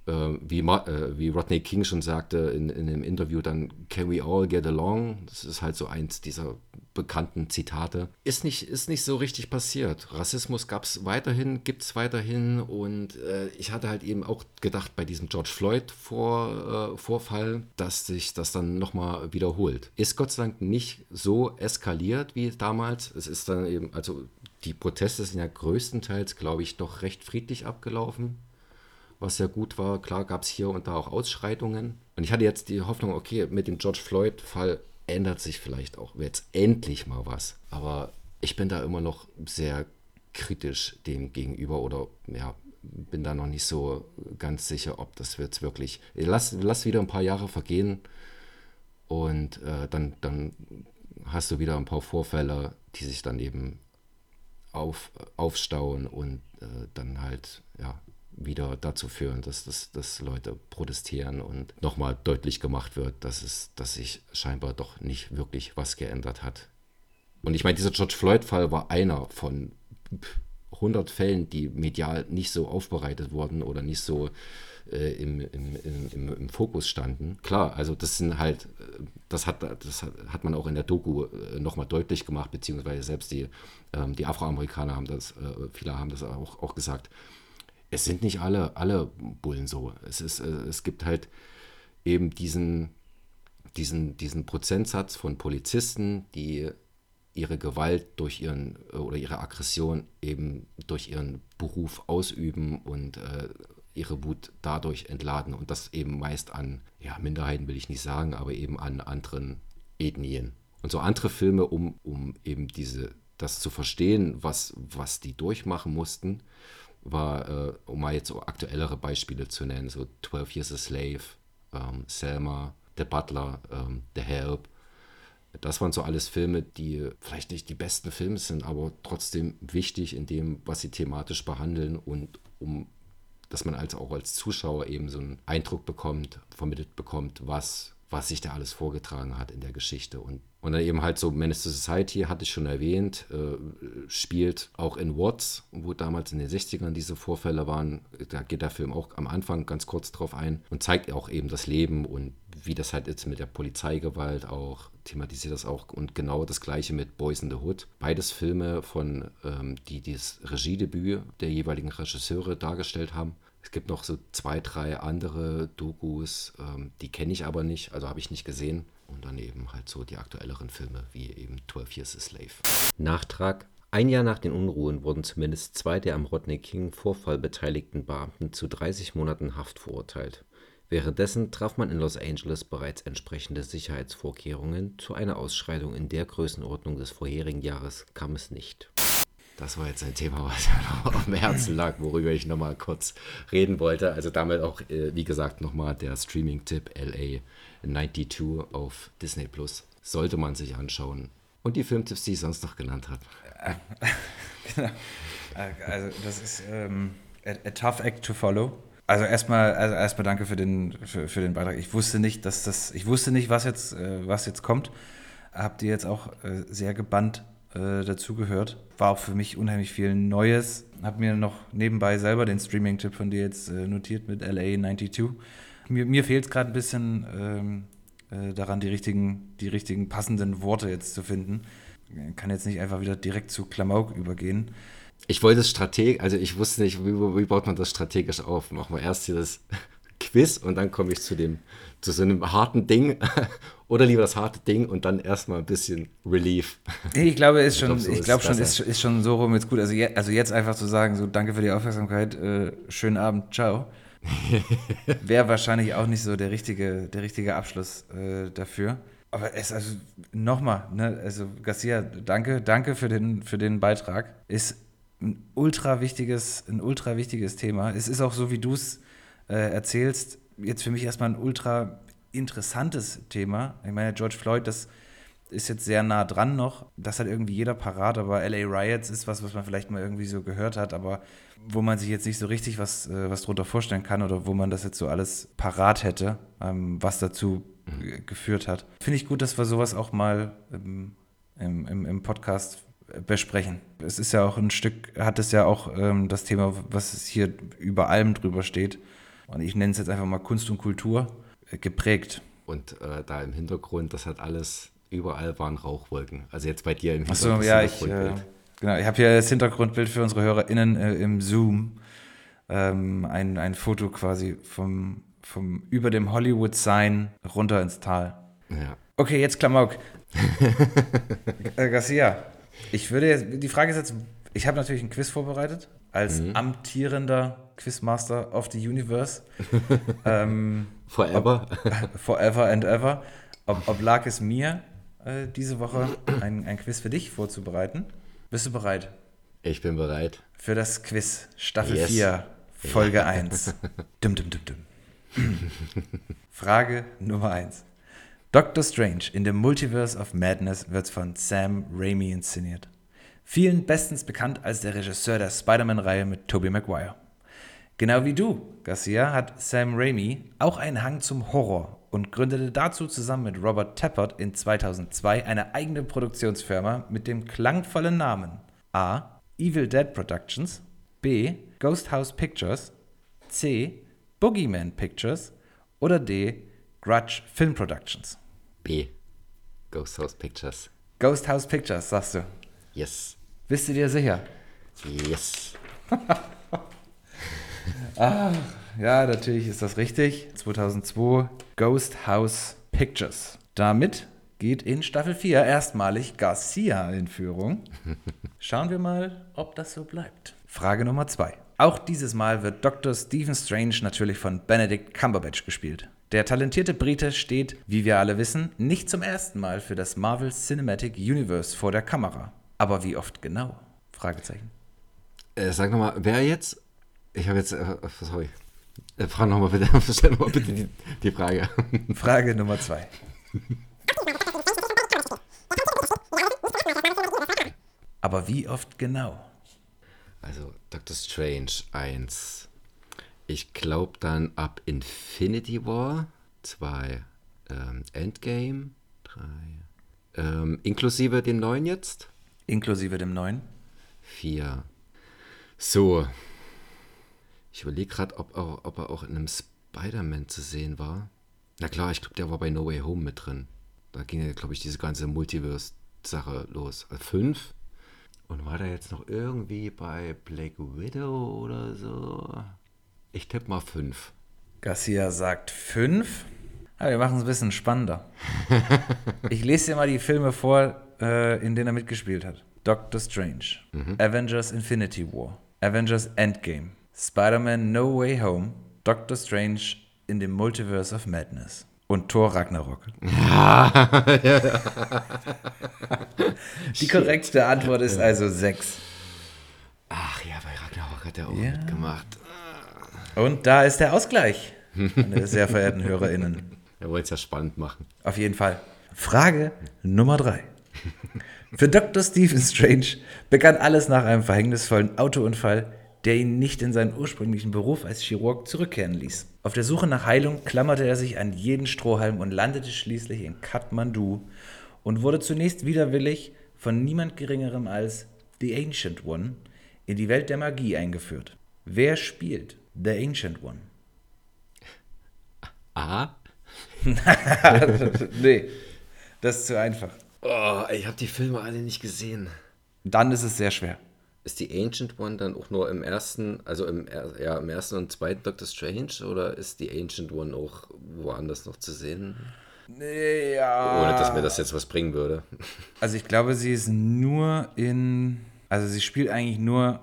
wie, äh, wie Rodney King schon sagte in, in dem Interview, dann can we all get along? Das ist halt so eins dieser bekannten Zitate. Ist nicht, ist nicht so richtig passiert. Rassismus gab es weiterhin, gibt es weiterhin und äh, ich hatte halt eben auch gedacht bei diesem George Floyd -Vor, äh, Vorfall, dass sich das dann nochmal wiederholt. Ist Gott sei Dank nicht so eskaliert wie damals. Es ist dann eben, also die Proteste sind ja größtenteils, glaube ich, doch recht friedlich abgelaufen was sehr gut war. Klar gab es hier und da auch Ausschreitungen. Und ich hatte jetzt die Hoffnung, okay, mit dem George Floyd-Fall ändert sich vielleicht auch jetzt endlich mal was. Aber ich bin da immer noch sehr kritisch dem gegenüber oder ja, bin da noch nicht so ganz sicher, ob das jetzt wirklich. Lass, lass wieder ein paar Jahre vergehen und äh, dann, dann hast du wieder ein paar Vorfälle, die sich dann eben auf, aufstauen und äh, dann halt ja, wieder dazu führen, dass, dass, dass Leute protestieren und nochmal deutlich gemacht wird, dass, es, dass sich scheinbar doch nicht wirklich was geändert hat. Und ich meine, dieser George Floyd-Fall war einer von 100 Fällen, die medial nicht so aufbereitet wurden oder nicht so äh, im, im, im, im, Fokus standen. Klar, also das sind halt, das hat, das hat man auch in der Doku äh, nochmal deutlich gemacht, beziehungsweise selbst die, ähm, die Afroamerikaner haben das, äh, viele haben das auch, auch gesagt es sind nicht alle, alle Bullen so. Es, ist, äh, es gibt halt eben diesen, diesen, diesen Prozentsatz von Polizisten, die ihre Gewalt durch ihren äh, oder ihre Aggression eben durch ihren Beruf ausüben und äh, ihre Wut dadurch entladen und das eben meist an, ja, Minderheiten will ich nicht sagen, aber eben an anderen Ethnien. Und so andere Filme, um, um eben diese, das zu verstehen, was, was die durchmachen mussten, war, äh, um mal jetzt aktuellere Beispiele zu nennen, so 12 Years a Slave, ähm, Selma, The Butler, ähm, The Help. Das waren so alles Filme, die vielleicht nicht die besten Filme sind, aber trotzdem wichtig in dem, was sie thematisch behandeln und um, dass man als auch als Zuschauer eben so einen Eindruck bekommt, vermittelt bekommt, was was sich da alles vorgetragen hat in der Geschichte. Und, und dann eben halt so Menace to Society, hatte ich schon erwähnt, äh, spielt auch in Watts, wo damals in den 60ern diese Vorfälle waren. Da geht der Film auch am Anfang ganz kurz drauf ein und zeigt auch eben das Leben und wie das halt jetzt mit der Polizeigewalt auch thematisiert das auch und genau das gleiche mit Boys in the Hood. Beides Filme von, ähm, die das Regiedebüt der jeweiligen Regisseure dargestellt haben. Es gibt noch so zwei, drei andere Dokus, ähm, die kenne ich aber nicht, also habe ich nicht gesehen. Und dann eben halt so die aktuelleren Filme, wie eben 12 Years a Slave. Nachtrag. Ein Jahr nach den Unruhen wurden zumindest zwei der am Rodney King-Vorfall beteiligten Beamten zu 30 Monaten Haft verurteilt. Währenddessen traf man in Los Angeles bereits entsprechende Sicherheitsvorkehrungen. Zu einer Ausschreitung in der Größenordnung des vorherigen Jahres kam es nicht. Das war jetzt ein Thema, was mir noch am Herzen lag, worüber ich nochmal kurz reden wollte. Also damit auch, äh, wie gesagt, nochmal der Streaming-Tipp LA 92 auf Disney Plus. Sollte man sich anschauen. Und die Filmtipps, die ich sonst noch genannt habe. genau. Also das ist ähm, a, a, tough act to follow. Also erstmal, also erstmal danke für den, für, für, den Beitrag. Ich wusste nicht, dass das, ich wusste nicht, was jetzt, äh, was jetzt kommt. Habt ihr jetzt auch äh, sehr gebannt äh, dazugehört. War auch für mich unheimlich viel Neues. Habe mir noch nebenbei selber den Streaming-Tipp von dir jetzt äh, notiert mit LA 92. Mir, mir fehlt es gerade ein bisschen ähm, äh, daran, die richtigen, die richtigen passenden Worte jetzt zu finden. Ich kann jetzt nicht einfach wieder direkt zu Klamauk übergehen. Ich wollte es strategisch, also ich wusste nicht, wie, wie baut man das strategisch auf? Machen wir erst hier das Quiz und dann komme ich zu dem, zu so einem harten Ding oder lieber das harte Ding und dann erstmal ein bisschen Relief. Ich glaube, ist schon, ich glaube so schon, ist, ist schon so rum jetzt gut. Also, je, also jetzt einfach zu sagen, so danke für die Aufmerksamkeit, äh, schönen Abend, ciao. Wäre wahrscheinlich auch nicht so der richtige, der richtige Abschluss äh, dafür. Aber es also nochmal, ne, also Garcia, danke, danke für den, für den Beitrag. Ist ein ultra wichtiges, ein ultra wichtiges Thema. Es ist auch so, wie du es äh, erzählst, jetzt für mich erstmal ein ultra interessantes Thema. Ich meine, George Floyd, das ist jetzt sehr nah dran noch. Das hat irgendwie jeder parat, aber LA Riots ist was, was man vielleicht mal irgendwie so gehört hat, aber wo man sich jetzt nicht so richtig was, äh, was drunter vorstellen kann oder wo man das jetzt so alles parat hätte, ähm, was dazu mhm. geführt hat. Finde ich gut, dass wir sowas auch mal im, im, im Podcast besprechen. Es ist ja auch ein Stück, hat es ja auch ähm, das Thema, was hier über allem drüber steht. Und ich nenne es jetzt einfach mal Kunst und Kultur äh, geprägt. Und äh, da im Hintergrund, das hat alles, überall waren Rauchwolken. Also jetzt bei dir im Hintergrund. Achso, ja, ich, äh, genau, ich habe hier das Hintergrundbild für unsere HörerInnen äh, im Zoom. Ähm, ein, ein Foto quasi vom, vom über dem Hollywood-Sign runter ins Tal. Ja. Okay, jetzt Klamauk. äh, Garcia, ich würde jetzt, die Frage ist jetzt, ich habe natürlich ein Quiz vorbereitet, als mhm. amtierender Quizmaster of the Universe. ähm, forever. Ob, forever and ever. Ob, oblag es mir, äh, diese Woche ein, ein Quiz für dich vorzubereiten. Bist du bereit? Ich bin bereit. Für das Quiz Staffel yes. 4, Folge ja. 1. Dum, dum, dum, dum. Frage Nummer 1. Doctor Strange in the Multiverse of Madness wird von Sam Raimi inszeniert. Vielen bestens bekannt als der Regisseur der Spider-Man-Reihe mit Tobey Maguire. Genau wie du, Garcia, hat Sam Raimi auch einen Hang zum Horror und gründete dazu zusammen mit Robert Tappert in 2002 eine eigene Produktionsfirma mit dem klangvollen Namen A. Evil Dead Productions, B. Ghost House Pictures, C. Boogeyman Pictures oder D. Grudge Film Productions. B. Ghost House Pictures. Ghost House Pictures, sagst du? Yes. Bist du dir sicher? Yes. ah, ja, natürlich ist das richtig. 2002 Ghost House Pictures. Damit geht in Staffel 4 erstmalig Garcia in Führung. Schauen wir mal, ob das so bleibt. Frage Nummer 2. Auch dieses Mal wird Dr. Stephen Strange natürlich von Benedict Cumberbatch gespielt. Der talentierte Brite steht, wie wir alle wissen, nicht zum ersten Mal für das Marvel Cinematic Universe vor der Kamera. Aber wie oft genau? Fragezeichen. Äh, sag nochmal, wer jetzt? Ich habe jetzt, äh, sorry. Äh, frag nochmal bitte, stell nochmal bitte die, die Frage. Frage Nummer zwei. Aber wie oft genau? Also Doctor Strange 1. Ich glaube dann ab Infinity War 2, ähm, Endgame 3, ähm, inklusive dem neuen jetzt? Inklusive dem neuen? 4. So. Ich überlege gerade, ob, ob, er auch in einem Spider-Man zu sehen war. Na klar, ich glaube, der war bei No Way Home mit drin. Da ging ja, glaube ich, diese ganze Multiverse-Sache los. Also fünf. Und war der jetzt noch irgendwie bei Black Widow oder so? Ich tippe mal fünf. Garcia sagt fünf. Aber wir machen es ein bisschen spannender. ich lese dir mal die Filme vor, äh, in denen er mitgespielt hat. Doctor Strange, mhm. Avengers Infinity War, Avengers Endgame, Spider-Man No Way Home, Doctor Strange in the Multiverse of Madness und Thor Ragnarok. Die korrekte Antwort ist also sechs. Ach ja, bei Ragnarok hat er auch ja. mitgemacht. Und da ist der Ausgleich, meine sehr verehrten HörerInnen. Er wollte es ja spannend machen. Auf jeden Fall. Frage Nummer drei. Für Dr. Stephen Strange begann alles nach einem verhängnisvollen Autounfall, der ihn nicht in seinen ursprünglichen Beruf als Chirurg zurückkehren ließ. Auf der Suche nach Heilung klammerte er sich an jeden Strohhalm und landete schließlich in Kathmandu und wurde zunächst widerwillig von niemand Geringerem als The Ancient One in die Welt der Magie eingeführt. Wer spielt The Ancient One. Aha. nee, das ist zu einfach. Oh, ich habe die Filme alle nicht gesehen. Dann ist es sehr schwer. Ist die Ancient One dann auch nur im ersten, also im, ja, im ersten und zweiten Doctor Strange oder ist die Ancient One auch woanders noch zu sehen? Nee, ja. Ohne dass mir das jetzt was bringen würde. Also ich glaube, sie ist nur in, also sie spielt eigentlich nur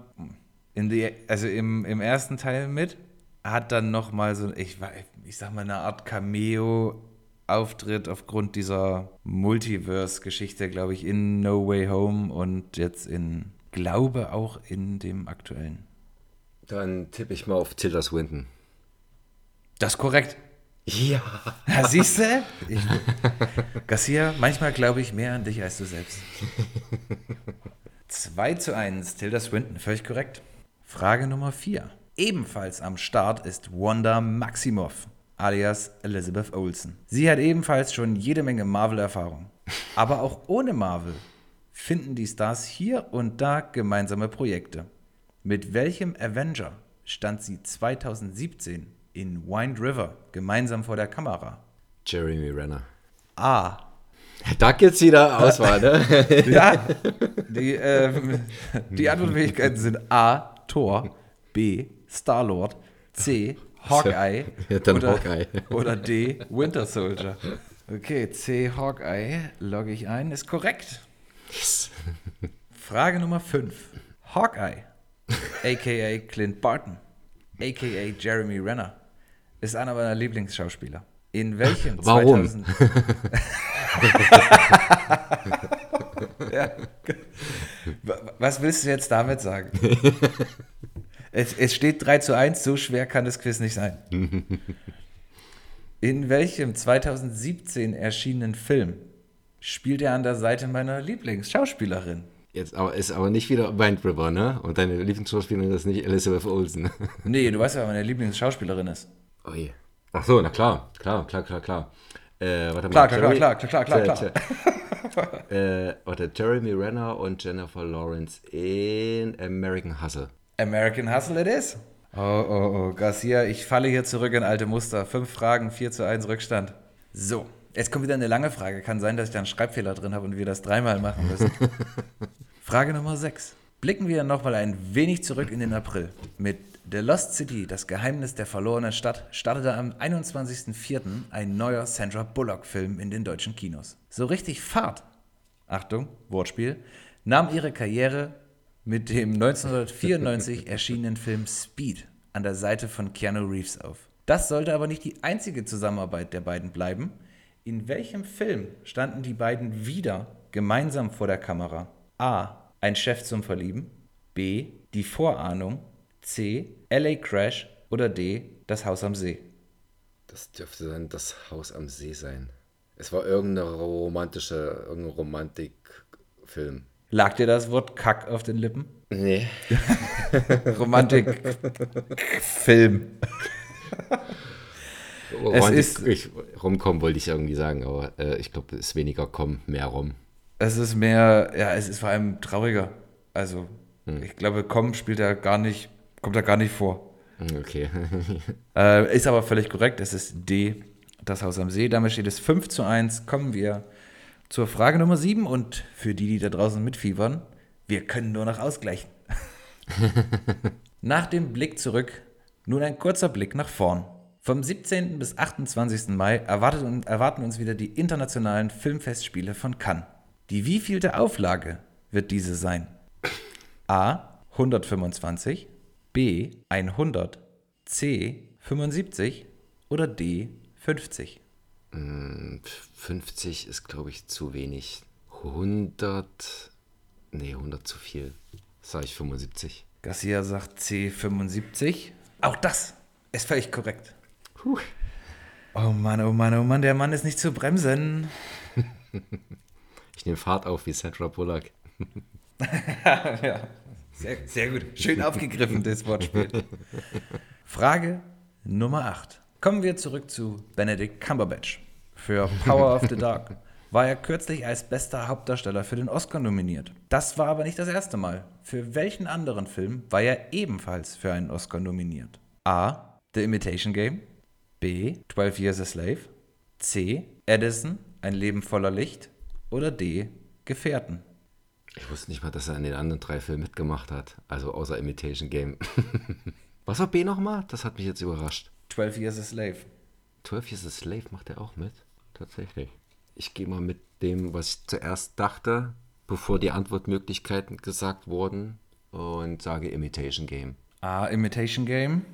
in die, also im, im ersten Teil mit, hat dann nochmal so, ich, ich sag mal, eine Art Cameo-Auftritt aufgrund dieser Multiverse-Geschichte, glaube ich, in No Way Home und jetzt in glaube auch in dem aktuellen. Dann tippe ich mal auf Tilda Swinton. Das ist korrekt. Ja. Ja, siehst du? Garcia, manchmal glaube ich mehr an dich als du selbst. 2 zu 1, Tilda Swinton, völlig korrekt. Frage Nummer 4. Ebenfalls am Start ist Wanda Maximoff, alias Elizabeth Olsen. Sie hat ebenfalls schon jede Menge Marvel-Erfahrung. Aber auch ohne Marvel finden die Stars hier und da gemeinsame Projekte. Mit welchem Avenger stand sie 2017 in Wind River gemeinsam vor der Kamera? Jeremy Renner. A. Da gibt's wieder Auswahl, ne? Ja, die, äh, die Antwortmöglichkeiten sind A. Thor, B. Star-Lord, C. Hawkeye, Ja, dann oder, Hawkeye. oder D. Winter Soldier. Okay, C. Hawkeye logge ich ein, ist korrekt. Frage Nummer 5. Hawkeye, a.k.a. Clint Barton, a.k.a. Jeremy Renner, ist einer meiner Lieblingsschauspieler. In welchem Warum? 2000 ja. Was willst du jetzt damit sagen? Es, es steht 3 zu 1, so schwer kann das Quiz nicht sein. In welchem 2017 erschienenen Film spielt er an der Seite meiner Lieblingsschauspielerin? Jetzt aber ist aber nicht wieder Wind River, ne? Und deine Lieblingsschauspielerin ist nicht Elizabeth Olsen. Nee, du weißt ja, wer meine Lieblingsschauspielerin ist. Oh je. Ach so, na klar, klar, klar, klar, klar. Äh, warte Klar, mal, klar, Jerry- klar, klar, klar, klar, klar. Jer- äh, warte, Jeremy Renner und Jennifer Lawrence in American Hustle. American Hustle it is. Oh, oh, oh, Garcia, ich falle hier zurück in alte Muster. Fünf Fragen, 4 zu 1 Rückstand. So, jetzt kommt wieder eine lange Frage. Kann sein, dass ich da einen Schreibfehler drin habe und wir das dreimal machen müssen. Frage Nummer 6. Blicken wir nochmal ein wenig zurück in den April. Mit The Lost City, das Geheimnis der verlorenen Stadt, startete am 21.04. ein neuer Sandra Bullock-Film in den deutschen Kinos. So richtig Fahrt, Achtung, Wortspiel, nahm ihre Karriere mit dem 1994 erschienenen Film Speed an der Seite von Keanu Reeves auf. Das sollte aber nicht die einzige Zusammenarbeit der beiden bleiben. In welchem Film standen die beiden wieder gemeinsam vor der Kamera? A. Ein Chef zum Verlieben. B. Die Vorahnung. C. LA Crash. Oder D. Das Haus am See. Das dürfte dann das Haus am See sein. Es war irgendeine romantische, irgendein Romantikfilm. Lag dir das Wort Kack auf den Lippen? Nee. Romantik. Film. Romantik, ist- ich, Rumkommen wollte ich irgendwie sagen, aber äh, ich glaube, es ist weniger kommen, mehr rum. Es ist mehr, ja, es ist vor allem trauriger. Also, ich glaube, Komm spielt da gar nicht, kommt da gar nicht vor. Hm, Okay. Äh, ist aber völlig korrekt. Es ist D, das Haus am See. Damit steht es 5 zu 1. Kommen wir zur Frage Nummer 7. Und für die, die da draußen mitfiebern, wir können nur noch ausgleichen. nach dem Blick zurück, nun ein kurzer Blick nach vorn. Vom 17. bis 28. Mai erwarten uns wieder die internationalen Filmfestspiele von Cannes. Die wievielte Auflage wird diese sein? A 125, B 100, C 75 oder D 50. 50 ist, glaube ich, zu wenig. 100. Nee, 100 zu viel. Sag ich 75. Garcia sagt C 75. Auch das ist völlig korrekt. Puh. Oh Mann, oh Mann, oh Mann, der Mann ist nicht zu bremsen. Ich nehme Fahrt auf wie Sandra Bullock. ja, sehr, sehr gut. Schön aufgegriffen, das Wortspiel. Frage Nummer 8. Kommen wir zurück zu Benedict Cumberbatch. Für Power of the Dark war er kürzlich als bester Hauptdarsteller für den Oscar nominiert. Das war aber nicht das erste Mal. Für welchen anderen Film war er ebenfalls für einen Oscar nominiert? A. The Imitation Game. B. 12 Years a Slave. C. Edison. Ein Leben voller Licht. Oder D. Gefährten. Ich wusste nicht mal, dass er an den anderen drei Filmen mitgemacht hat. Also außer Imitation Game. Was war B nochmal? Das hat mich jetzt überrascht. 12 Years a Slave. 12 Years a Slave macht er auch mit? Tatsächlich. Ich gehe mal mit dem, was ich zuerst dachte, bevor die Antwortmöglichkeiten gesagt wurden und sage Imitation Game. A, Imitation Game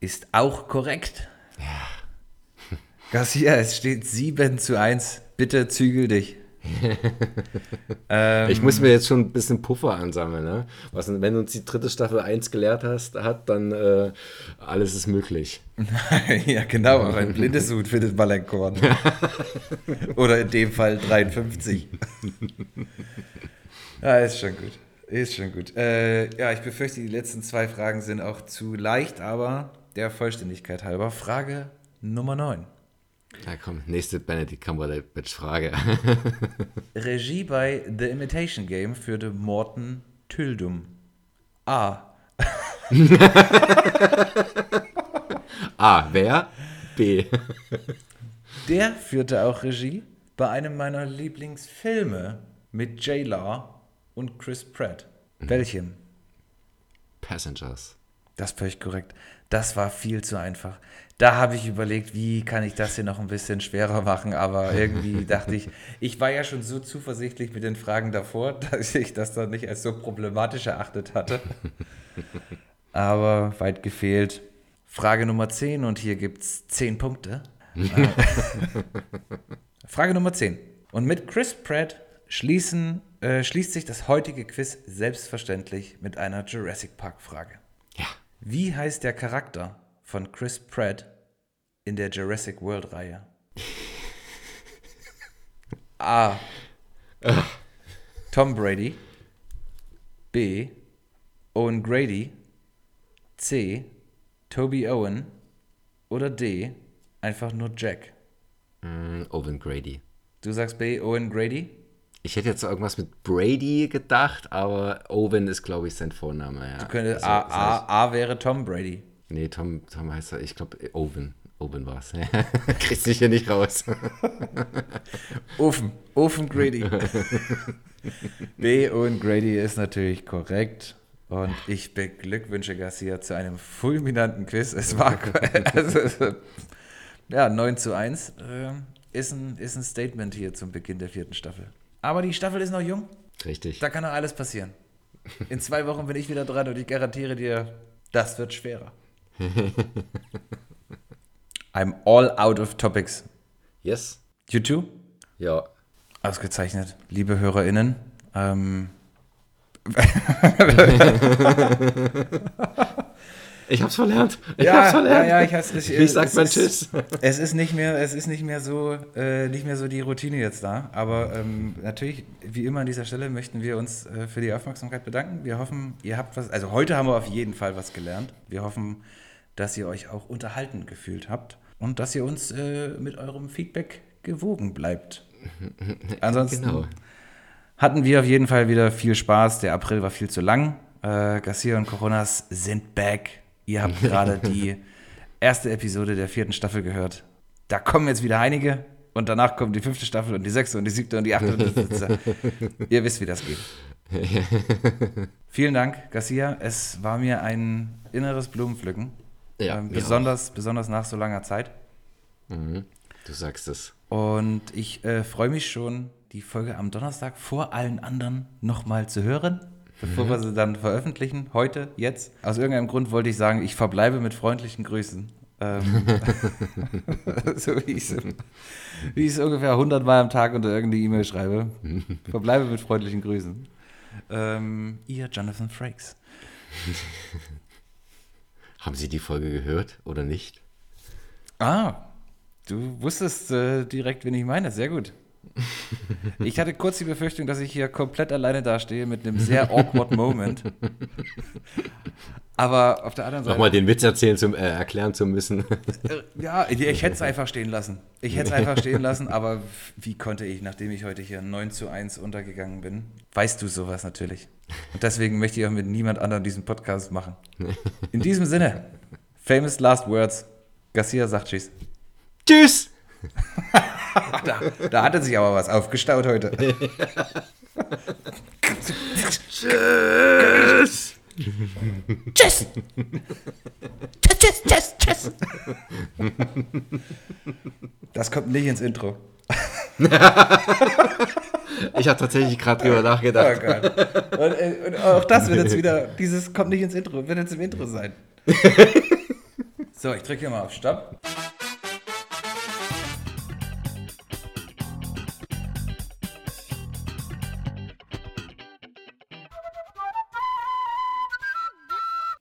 ist auch korrekt. Ja. Garcia, es steht 7 zu 1. Bitte zügel dich. Ähm, ich muss mir jetzt schon ein bisschen Puffer ansammeln. Ne? Was, wenn du uns die dritte Staffel 1 gelehrt hast, hat, dann äh, alles ist möglich. ja, genau, aber ein blindes Hut findet mal ein Korn. Oder in dem Fall 53. ja, ist schon gut. Ist schon gut. Äh, ja, ich befürchte, die letzten zwei Fragen sind auch zu leicht, aber der Vollständigkeit halber. Frage Nummer 9. Ja, komm, nächste Benedict Cumberbatch-Frage. Regie bei The Imitation Game führte Morten Tyldum. A. A. Wer? B. Der führte auch Regie bei einem meiner Lieblingsfilme mit J. Law und Chris Pratt. Mhm. Welchem? Passengers. Das ist völlig korrekt. Das war viel zu einfach. Da habe ich überlegt, wie kann ich das hier noch ein bisschen schwerer machen, aber irgendwie dachte ich, ich war ja schon so zuversichtlich mit den Fragen davor, dass ich das dann nicht als so problematisch erachtet hatte. Aber weit gefehlt. Frage Nummer 10 und hier gibt es 10 Punkte. Frage Nummer 10. Und mit Chris Pratt schließen, äh, schließt sich das heutige Quiz selbstverständlich mit einer Jurassic Park-Frage. Wie heißt der Charakter von Chris Pratt in der Jurassic World-Reihe? A. Tom Brady. B. Owen Grady. C. Toby Owen. Oder D. Einfach nur Jack. Mm, Owen Grady. Du sagst B. Owen Grady? Ich hätte jetzt irgendwas mit Brady gedacht, aber Owen ist, glaube ich, sein Vorname. Ja. Du könntest, also, A, A, A wäre Tom Brady. Nee, Tom, Tom heißt er, ich glaube, Owen. Owen war es. Kriegst dich hier nicht raus. Ofen, Ofen Grady. B. Owen Grady ist natürlich korrekt. Und ich beglückwünsche Garcia zu einem fulminanten Quiz. Es war also, ja, 9 zu 1 äh, ist, ein, ist ein Statement hier zum Beginn der vierten Staffel. Aber die Staffel ist noch jung. Richtig. Da kann noch alles passieren. In zwei Wochen bin ich wieder dran und ich garantiere dir, das wird schwerer. I'm all out of topics. Yes. You too? Ja. Ausgezeichnet. Liebe HörerInnen, ähm, Ich hab's verlernt. Ich ja, hab's verlernt. Ja, ja, ich, ich, ich sag mal Tschüss. Es ist nicht mehr, es ist nicht mehr so, äh, nicht mehr so die Routine jetzt da. Aber ähm, natürlich, wie immer an dieser Stelle, möchten wir uns äh, für die Aufmerksamkeit bedanken. Wir hoffen, ihr habt was. Also heute haben wir auf jeden Fall was gelernt. Wir hoffen, dass ihr euch auch unterhalten gefühlt habt und dass ihr uns äh, mit eurem Feedback gewogen bleibt. Ansonsten genau. hatten wir auf jeden Fall wieder viel Spaß. Der April war viel zu lang. Äh, Garcia und Coronas sind back. Ihr habt gerade die erste Episode der vierten Staffel gehört. Da kommen jetzt wieder einige und danach kommt die fünfte Staffel und die sechste und die siebte und die achte. Und Ihr wisst, wie das geht. Vielen Dank, Garcia. Es war mir ein inneres Blumenpflücken. Ja, ähm, besonders, besonders nach so langer Zeit. Mhm, du sagst es. Und ich äh, freue mich schon, die Folge am Donnerstag vor allen anderen nochmal zu hören bevor mhm. wir sie dann veröffentlichen, heute, jetzt. Aus irgendeinem Grund wollte ich sagen, ich verbleibe mit freundlichen Grüßen. Ähm, so wie ich es ungefähr 100 Mal am Tag unter irgendeine E-Mail schreibe. verbleibe mit freundlichen Grüßen. Ähm, ihr Jonathan Frakes. Haben Sie die Folge gehört oder nicht? Ah, du wusstest äh, direkt, wen ich meine. Sehr gut. Ich hatte kurz die Befürchtung, dass ich hier komplett alleine dastehe mit einem sehr awkward Moment. Aber auf der anderen Seite. Nochmal den Witz erzählen zum, äh, erklären zu müssen. Äh, ja, ich, ich hätte es einfach stehen lassen. Ich hätte es einfach stehen lassen, aber wie konnte ich, nachdem ich heute hier 9 zu 1 untergegangen bin, weißt du sowas natürlich. Und deswegen möchte ich auch mit niemand anderem diesen Podcast machen. In diesem Sinne, famous last words. Garcia sagt Tschüss. Tschüss! Da, da hatte sich aber was aufgestaut heute. Tschüss. Tschüss. Tschüss, tschüss, tschüss. Das kommt nicht ins Intro. ich habe tatsächlich gerade drüber nachgedacht. Oh Gott. Und, äh, und, auch das wird jetzt wieder, dieses kommt nicht ins Intro, wird jetzt im Intro sein. So, ich drücke hier mal auf Stopp.